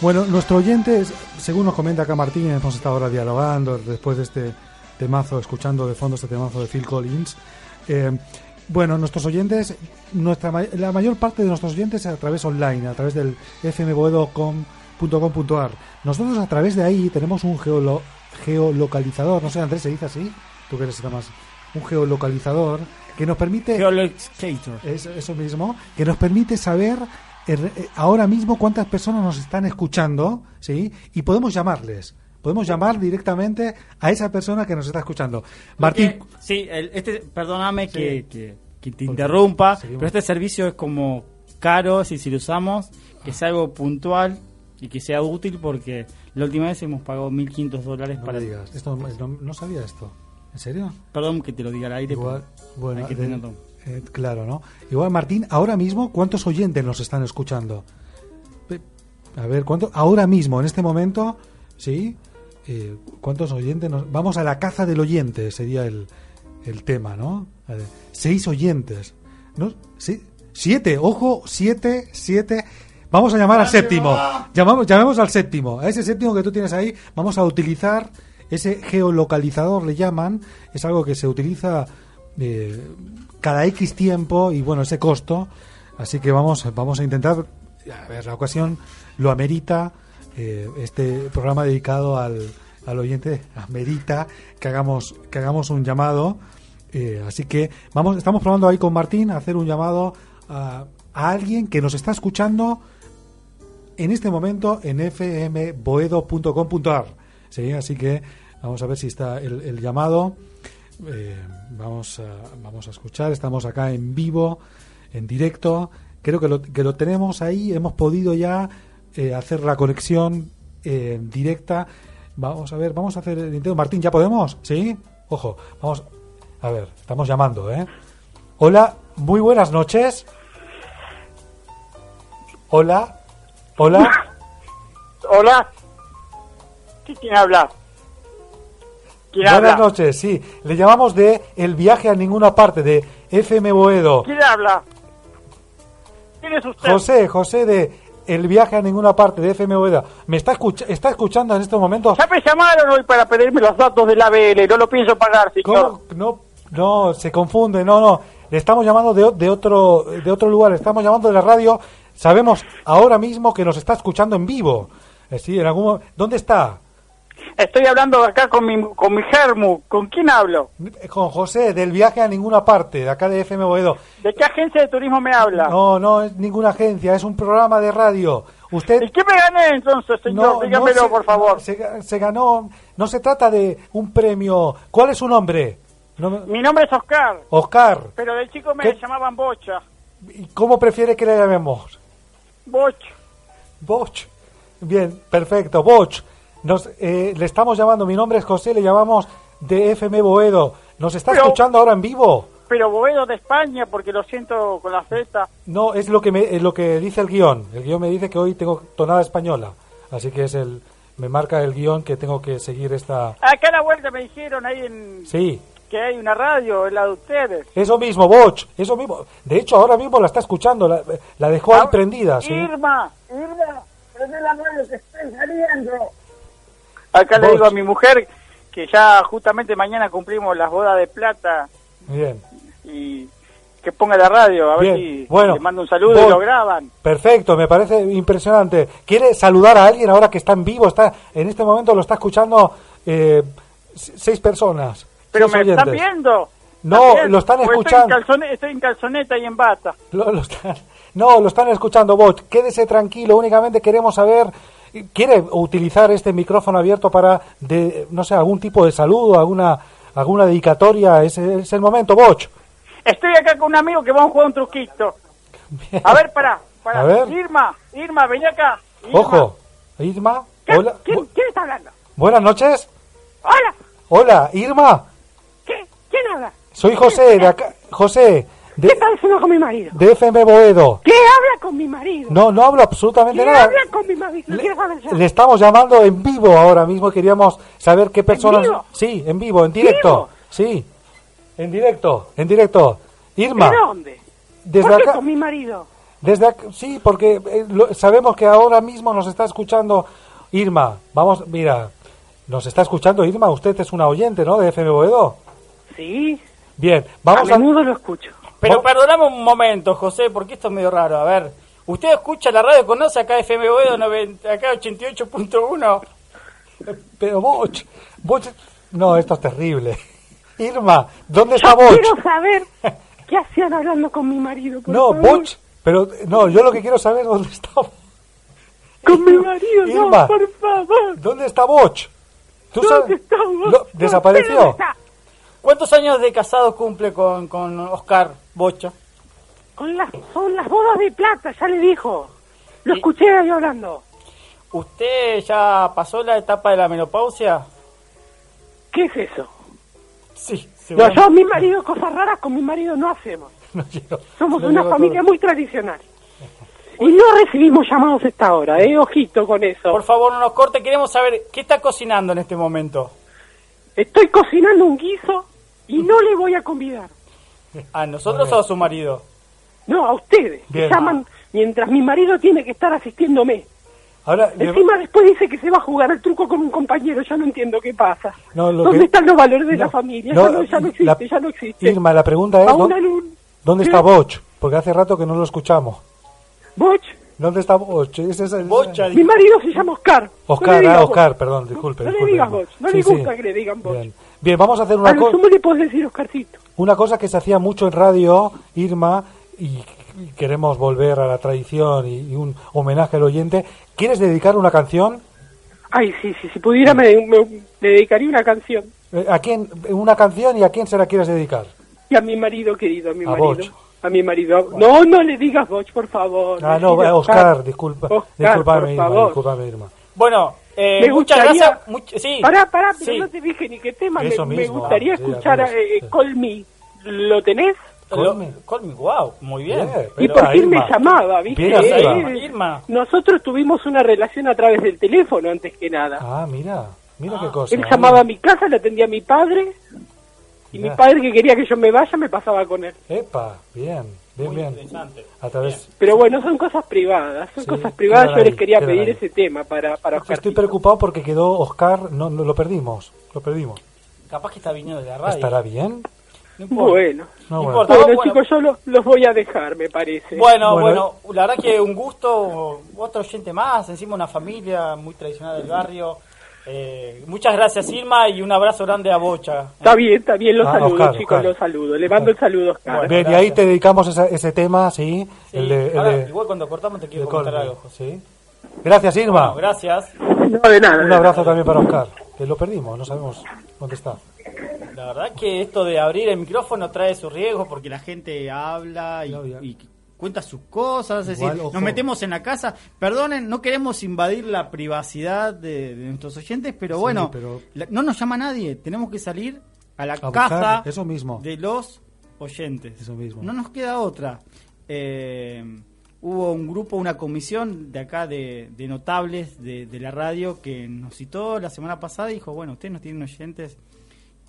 bueno, nuestro oyente, según nos comenta acá Martín, hemos estado ahora dialogando después de este temazo, escuchando de fondo este temazo de Phil Collins. Eh, bueno, nuestros oyentes, nuestra la mayor parte de nuestros oyentes a través online, a través del fmboedo.com.ar. Nosotros a través de ahí tenemos un geolo, geolocalizador, no sé, Andrés, ¿se dice así? Tú que eres más. Un geolocalizador que nos permite... Geolocator. eso mismo, que nos permite saber ahora mismo cuántas personas nos están escuchando, ¿sí? Y podemos llamarles. Podemos llamar directamente a esa persona que nos está escuchando. Martín. sí, este, perdóname que, que, te interrumpa, pero este servicio es como caro si, si lo usamos, que sea algo puntual y que sea útil porque la última vez hemos pagado 1.500 dólares para... digas, esto, no, sabía esto. ¿En serio? Perdón que te lo diga al aire. Igual, bueno, hay que eh, claro, ¿no? Igual, Martín, ahora mismo, ¿cuántos oyentes nos están escuchando? A ver, ¿cuánto? Ahora mismo, en este momento, ¿sí? Eh, ¿Cuántos oyentes nos... Vamos a la caza del oyente, sería el, el tema, ¿no? seis oyentes. ¿No? ¿Sí? Siete, ojo, siete, siete. Vamos a llamar al séptimo. Llamamos, llamemos al séptimo. A ese séptimo que tú tienes ahí, vamos a utilizar ese geolocalizador, le llaman. Es algo que se utiliza eh, cada X tiempo y bueno, ese costo. Así que vamos, vamos a intentar, a ver, la ocasión lo amerita, eh, este programa dedicado al, al oyente amerita que hagamos, que hagamos un llamado. Eh, así que vamos, estamos probando ahí con Martín a hacer un llamado a, a alguien que nos está escuchando en este momento en fmboedo.com.ar. Sí, así que vamos a ver si está el, el llamado. Eh, vamos, a, vamos a escuchar. Estamos acá en vivo, en directo. Creo que lo, que lo tenemos ahí. Hemos podido ya eh, hacer la conexión eh, directa. Vamos a ver, vamos a hacer el intento. Martín, ¿ya podemos? ¿Sí? Ojo, vamos. A ver, estamos llamando, ¿eh? Hola, muy buenas noches. Hola, hola. Hola. ¿Qui- ¿Quién habla? ¿Quién Buenas habla? noches, sí. Le llamamos de El viaje a ninguna parte, de FM Boedo. ¿Quién habla? ¿Quién es usted? José, José de El viaje a ninguna parte, de FM Boedo. ¿Me está, escucha- está escuchando en estos momentos? Ya me llamaron hoy para pedirme los datos del ABL. No lo pienso pagar, señor. ¿Cómo? No, no, se confunde, no, no. Le estamos llamando de, de otro de otro lugar, le estamos llamando de la radio. Sabemos ahora mismo que nos está escuchando en vivo. Eh, sí, en algún ¿Dónde está? Estoy hablando acá con mi, con mi Germu. ¿Con quién hablo? Con José, del viaje a ninguna parte, de acá de FM Boedo. ¿De qué agencia de turismo me habla? No, no es ninguna agencia, es un programa de radio. Usted ¿Y qué me gané entonces, señor? Dígamelo, se- por favor. Se, se ganó, no se trata de un premio. ¿Cuál es su nombre? No Mi nombre es Oscar, Oscar. pero del chico me ¿Qué? llamaban Bocha. ¿Y ¿Cómo prefiere que le llamemos? Bocha. Boch. Bien, perfecto, Boch. Nos, eh, le estamos llamando, mi nombre es José, le llamamos de FM Boedo. ¿Nos está Pero- escuchando ahora en vivo? Pero Boedo de España, porque lo siento con la Z. No, es lo que me, es lo que dice el guion. El guion me dice que hoy tengo tonada española. Así que es el me marca el guion que tengo que seguir esta... Acá a la vuelta me dijeron ahí en Sí, que hay una radio, es la de ustedes. eso mismo, Boch, eso mismo. De hecho, ahora mismo la está escuchando, la, la dejó ahí Ah, prendida, ¿sí? Irma, Irma, prende la radio que estoy saliendo. Acá le digo a mi mujer que ya justamente mañana cumplimos las bodas de plata Bien, y que ponga la radio, a ver Bien, si bueno, le mando un saludo y lo graban. perfecto, me parece impresionante. ¿Quiere saludar a alguien ahora que está en vivo? Está En este momento lo está escuchando eh, seis personas. Pero seis me están viendo. No, lo están escuchando. Estoy en, calzone- estoy en calzoneta y en bata. Lo- lo están- no, lo están escuchando, Boch. Quédese tranquilo, únicamente queremos saber. ¿Quiere utilizar este micrófono abierto para, de, no sé, algún tipo de saludo, alguna, alguna dedicatoria? Es, es el momento, Boch. Estoy acá con un amigo que vamos a jugar un truquito. A ver, pará, pará. A ver. Irma, Irma, vení acá. Irma. Ojo, Irma. ¿Qué- Hola. ¿Quién, quién está hablando? Buenas noches. Hola, Hola, Irma. ¿qué? ¿Quién habla? Soy José, de acá. José, ¿Qué de, está diciendo con mi marido? de FM Boedo. ¿Qué habla con mi marido? No, no hablo absolutamente ¿Qué nada. habla con mi marido? Le, saber estamos llamando en vivo ahora mismo. Queríamos saber qué personas. vivo? Sí, en vivo, en directo. ¿Vivo? Sí, en directo, en directo. Irma, ¿De dónde? desde ¿Por qué acá, con mi marido? desde ac- sí, porque eh, lo- sabemos que ahora mismo nos está escuchando Irma. Vamos, mira, nos está escuchando Irma. Usted es una oyente, ¿no? De FM Boedo. Sí, Bien, vamos a. menudo lo escucho. Pero Vos- perdoname un momento, José, porque esto es medio raro. A ver, ¿usted escucha la radio? ¿Conoce acá FM Boedo 90, acá 88.1? Pero Boch, Boch, no, esto es terrible. Irma, ¿dónde está Yo Boch? quiero saber qué hacían hablando con mi marido. por No, favor. Boch, pero no, yo lo que quiero saber es dónde está. Con mi marido, Irma. no, por favor. ¿Dónde está Boch? ¿Tú ¿Dónde sabes? está Boch? Lo- ¿Desapareció? ¿Dónde está? ¿Cuántos años de casado cumple con, con Oscar Bocha? Con las, son las bodas de plata, ya le dijo. Lo escuché ahí hablando. ¿Usted ya pasó la etapa de la menopausia? ¿Qué es eso? Sí, No, yo, mi marido, cosas raras con mi marido no hacemos. No llego- Somos no una familia todo. muy tradicional. Y no recibimos llamados esta hora, ¿eh? Ojito con eso. Por favor, no nos corte. Queremos saber qué está cocinando en este momento. Estoy cocinando un guiso y no le voy a convidar. ¿A nosotros o a su marido? No, a ustedes. que Bien. llaman mientras mi marido tiene que estar asistiéndome. Ahora, le- Encima después dice que se va a jugar al truco con un compañero. Yo no entiendo qué pasa. No, lo ¿Dónde que- están los valores de no, la familia? no, ya, no, ya no existe, la- ya no existe. Irma, la pregunta es, A ¿dó- una lun- ¿dónde ¿Qué? está Boch? Porque hace rato que no lo escuchamos. Boch, ¿Dónde está Boch? Ese es el- Bocha, mi marido se llama Oscar. Oscar, ah. Oscar, perdón, disculpe. No, le disculpe, digas. Boch, no Sí, le sí. gusta que le digan Boch. Bien. Bien, vamos a hacer una cosa. le puedes decir Oscarcito. Una cosa que se hacía mucho en radio, Irma, y queremos volver a la tradición y, y un homenaje al oyente. ¿Quieres dedicar una canción? Ay, sí, sí, si pudiera me, me- me dedicaría una canción. Eh, ¿A quién? Una canción y a quién se la quieres dedicar. Y a mi marido querido, a mi A marido. Boch. A mi marido. No, no le digas Boch, por favor. Ah, no, Oscar, disculpa. Oscar, disculpame, Irma, disculpame, Irma. Bueno, eh, Me muchas gustaría- gracias. much- sí, Pará, pará, pero Sí. no te dije ni qué tema. Me, Eso me mismo, gustaría sí, escuchar algunos, eh, sí. Call Me. ¿Lo tenés? Lo- Call me. Call me, wow, muy bien. Bien, ¿Y por qué Irma. me llamaba, viste? Bien, Irma, Irma. Eh, Irma. Nosotros tuvimos una relación a través del teléfono antes que nada. Ah, mira, mira qué cosa. Él llamaba a mi casa, le atendía a mi padre. Y Mirá. mi padre que quería que yo me vaya, me pasaba con él. Epa, bien, bien, Muy bien. interesante. A través... Pero bueno, son cosas privadas, son Sí, cosas privadas. Yo les quería pedir ahí. ese tema para, para Oscar. Estoy preocupado porque quedó Oscar, no, no lo perdimos, lo perdimos. Capaz que está viniendo de la radio. ¿Estará bien? No importa. Bueno, No, No bueno. importa. bueno, bueno. chicos, yo lo- los voy a dejar, me parece. Bueno, Bueno. bueno, la verdad que un gusto, otro oyente más, encima una familia muy tradicional del barrio. Eh, muchas gracias Irma y un abrazo grande a Bocha. Está bien, está bien, los Ah, saludo, Oscar, chicos, Oscar. los saludo. Le mando el saludo Oscar. Bueno, Bien, y gracias. ahí te dedicamos esa- ese tema, sí. Sí, el de, el ahora, de- igual cuando cortamos te quiero comentar algo. ¿sí? Gracias, Irma. Bueno, gracias. No, de nada. Un abrazo nada. también para Oscar, que lo perdimos, no sabemos dónde está. La verdad que esto de abrir el micrófono trae sus riesgos porque la gente habla y, ya. y cuenta sus cosas, es Igual, decir, ojo. nos metemos en la casa. Perdonen, no queremos invadir la privacidad de, de nuestros oyentes, pero Sí, bueno, pero- la- no nos llama nadie, tenemos que salir a la A casa eso mismo. de los oyentes. Eso mismo. No nos queda otra. Eh, hubo un grupo, una comisión de acá de, de notables de, de la radio que nos citó la semana pasada y dijo, bueno, ustedes no tienen oyentes,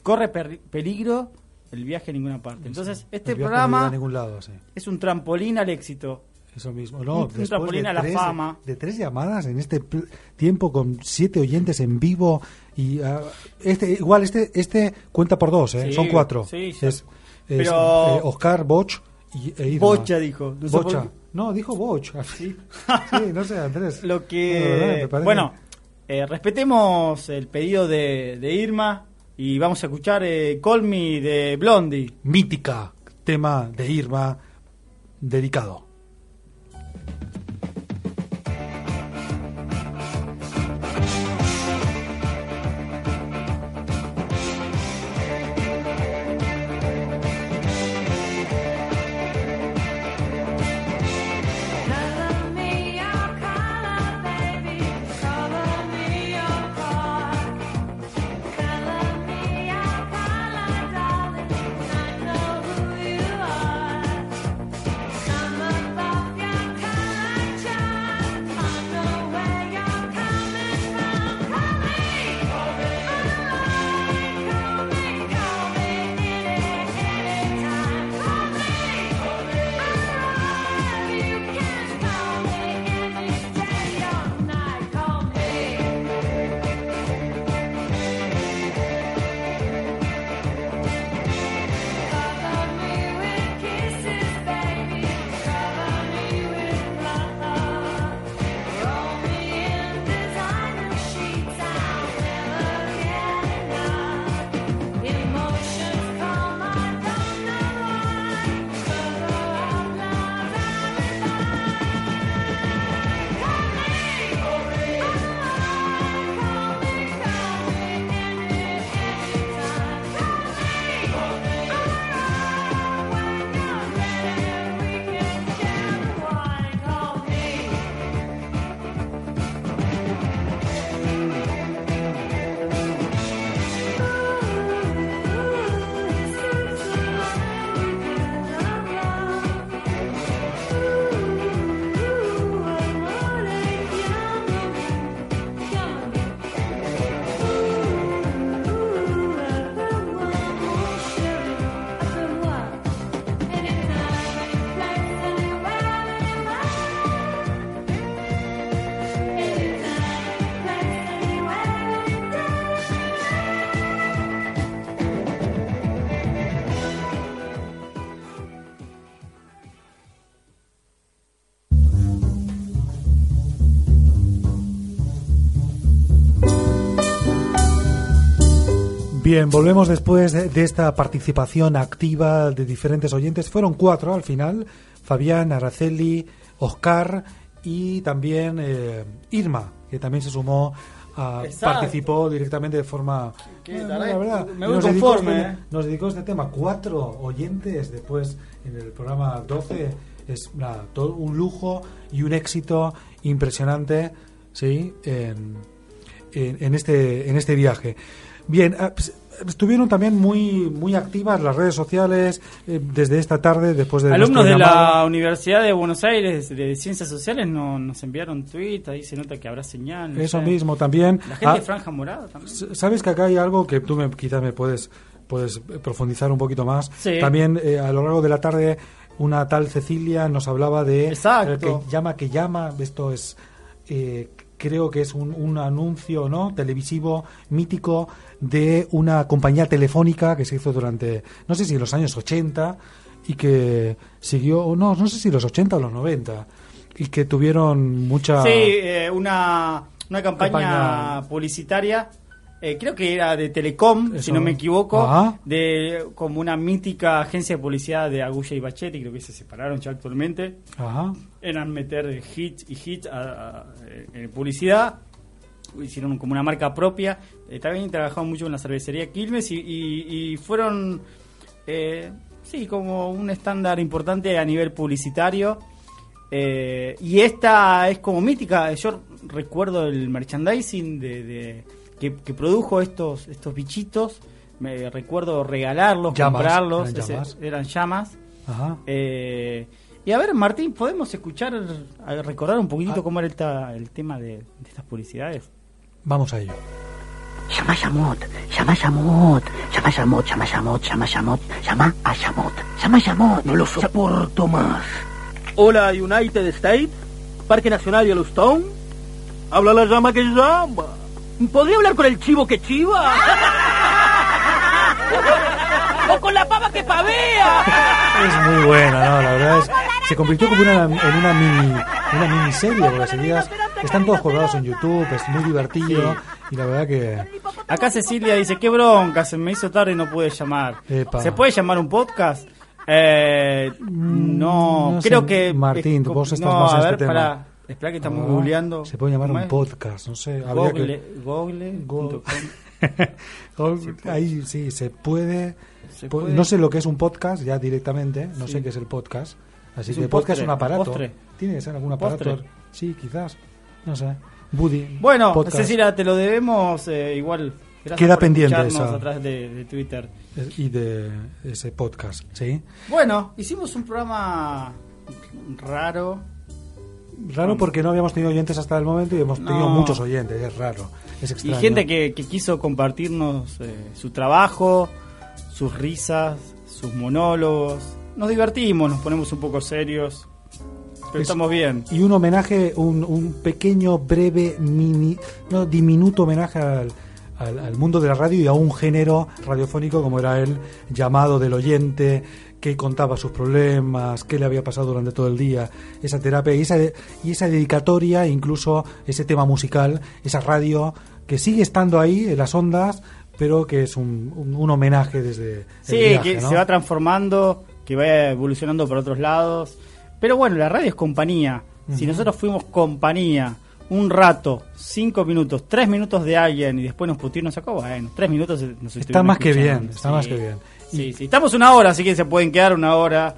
corre per- peligro el viaje a ninguna parte. Entonces, este no programa a ningún lado, sí. es un trampolín al éxito. Eso mismo. Un- No, un después trampolín de a la tres, fama. De tres llamadas en este tiempo con siete oyentes en vivo y ah, este igual este este cuenta por dos, ¿eh? Sí, son cuatro. sí, es, es, Pero- eh, Oscar Boch y e Irma. Bocha dijo. No Bocha. No, dijo Boch. sí, no sé, Andrés. Lo No, que... verdad, parece- bueno, eh, respetemos el pedido de, de Irma y vamos a escuchar eh, Call Me de Blondie. mítica tema de Irma dedicado. Bien, volvemos después de, esta participación activa de diferentes oyentes. Fueron cuatro al final. Fabián, Araceli, Oscar y también eh, Irma, que también se sumó Exacto. participó directamente de forma... Bueno, la la verdad, verdad, me y voy nos dedicó conforme, este- ¿eh? nos dedicó este tema. Cuatro oyentes después en el programa 12. Es nada, todo un lujo y un éxito impresionante sí en, en, en este, en este viaje. Bien, ah, pues, estuvieron también muy, muy activas las redes sociales eh, desde esta tarde, después de Alumnos de la Universidad de Buenos Aires de Ciencias Sociales no- nos enviaron tweets, ahí se nota que habrá señal. Eso mismo también. La gente Ah, de Franja Morada también. Sabes que acá hay algo que tú me, quizás me puedes, puedes profundizar un poquito más. Sí. También eh, a lo largo de la tarde una tal Cecilia nos hablaba de Exacto. el que llama que llama. Esto es eh, creo que es un, un anuncio no televisivo mítico de una compañía telefónica que se hizo durante no sé si los años 80 y que siguió no no sé si los 80 o los 90 y que tuvieron mucha Sí, eh, una, una campaña, Campaña. publicitaria, eh, creo que era de Telecom, Eso. si no me equivoco, Ajá. de como una mítica agencia de publicidad de Agulla y Bachetti, creo que se separaron ya actualmente. Ajá. Eran meter hit y hit a- a- en publicidad, hicieron como una marca propia. Eh, también trabajaron mucho en la cervecería Quilmes y, y- y fueron, eh, sí, como un estándar importante a nivel publicitario. Eh, y esta es como mítica. Yo recuerdo el merchandising de, de- que, que produjo estos estos bichitos. Me recuerdo regalarlos, Llamas, comprarlos. eran ese- llamas. eran llamas. Ajá. Eh, y a ver, Martín, ¿podemos escuchar, recordar un poquito Ah. cómo era el, ta- el tema de, de estas publicidades? Vamos a ello. Llama a llama a llama a llama a llama a llama a llama a. No lo soporto más. Hola, United States, Parque Nacional Yellowstone. Habla la llama que llama. ¿Podría hablar con el chivo que chiva? ¡O con la pava que pavea! Es muy buena, ¿no? La verdad es se convirtió como una, en una mini una miniserie, porque las seguidas están todos colgados en YouTube, es muy divertido y la verdad que Acá Cecilia dice, qué bronca, se me hizo tarde y no pude llamar. Epa. ¿Se puede llamar un podcast? Eh, no, no sé, creo que... Martín, es vos estás no, más en este ver, tema. pará, espera que estamos Ah, googleando. Se puede llamar ¿Cómo un es? podcast, no sé, Google, que google.com. Google, ahí sí se puede, Se pu- puede. no sé lo que es un podcast ya directamente, no Sí. sé qué es el podcast. Así Es que un podcast es postre, un aparato. postre. Tiene que ser algún aparato. Postre. Sí, quizás. No sé. Buddy. Bueno, podcast. Cecilia, te lo debemos eh, igual. Gracias Queda por pendiente escucharnos esa. a través de, de Twitter. y de ese podcast, ¿sí? Bueno, hicimos un programa raro. Raro porque no habíamos tenido oyentes hasta el momento y hemos tenido No. muchos oyentes, es raro, es Y extraño. gente que, que quiso compartirnos eh, su trabajo, sus risas, sus monólogos. Nos divertimos, nos ponemos un poco serios. Pero Es- estamos bien. Y un homenaje, un, un pequeño, breve, mini, no, diminuto homenaje al, al, al mundo de la radio y a un género radiofónico como era el llamado del oyente, que contaba sus problemas, qué le había pasado durante todo el día, esa terapia y esa, y esa dedicatoria, incluso ese tema musical, esa radio que sigue estando ahí en las ondas, pero que es un, un, un homenaje desde el Sí, viaje, que ¿no? se va transformando, que va evolucionando por otros lados. Pero bueno, la radio es compañía. Si Ujú. nosotros fuimos compañía un rato, cinco minutos, tres minutos de alguien y después nos puteó y nos sacó, bueno, tres minutos eh, nos Está más que bien, está Sí. más que bien. Sí, sí. Estamos una hora, así que se pueden quedar una hora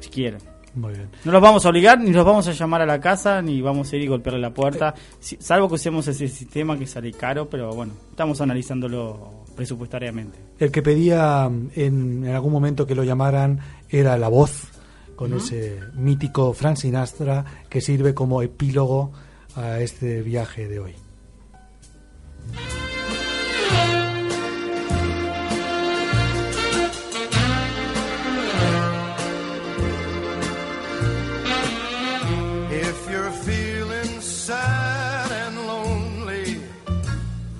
si quieren. Muy bien. No los vamos a obligar, ni los vamos a llamar a la casa, ni vamos a ir y golpearle la puerta, si- salvo que usemos ese sistema que sale caro, pero bueno, estamos analizándolo presupuestariamente. El que pedía mm, en, en algún momento que lo llamaran era la voz, con ese mítico Frank Sinatra que sirve como epílogo a este viaje de hoy. If you're feeling sad and lonely,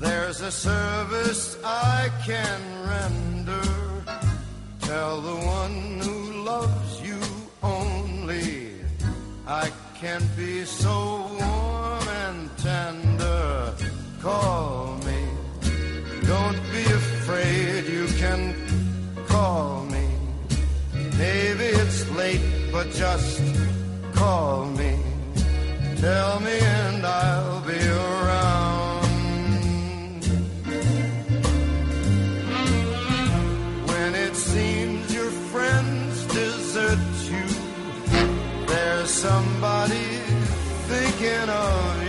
there's a service I can render. Tell the one who loves you only, I can be so commander, call me. Don't be afraid, you can call me. Maybe it's late, but just call me. Tell me and I'll be around. When it seems your friends desert you, there's somebody thinking of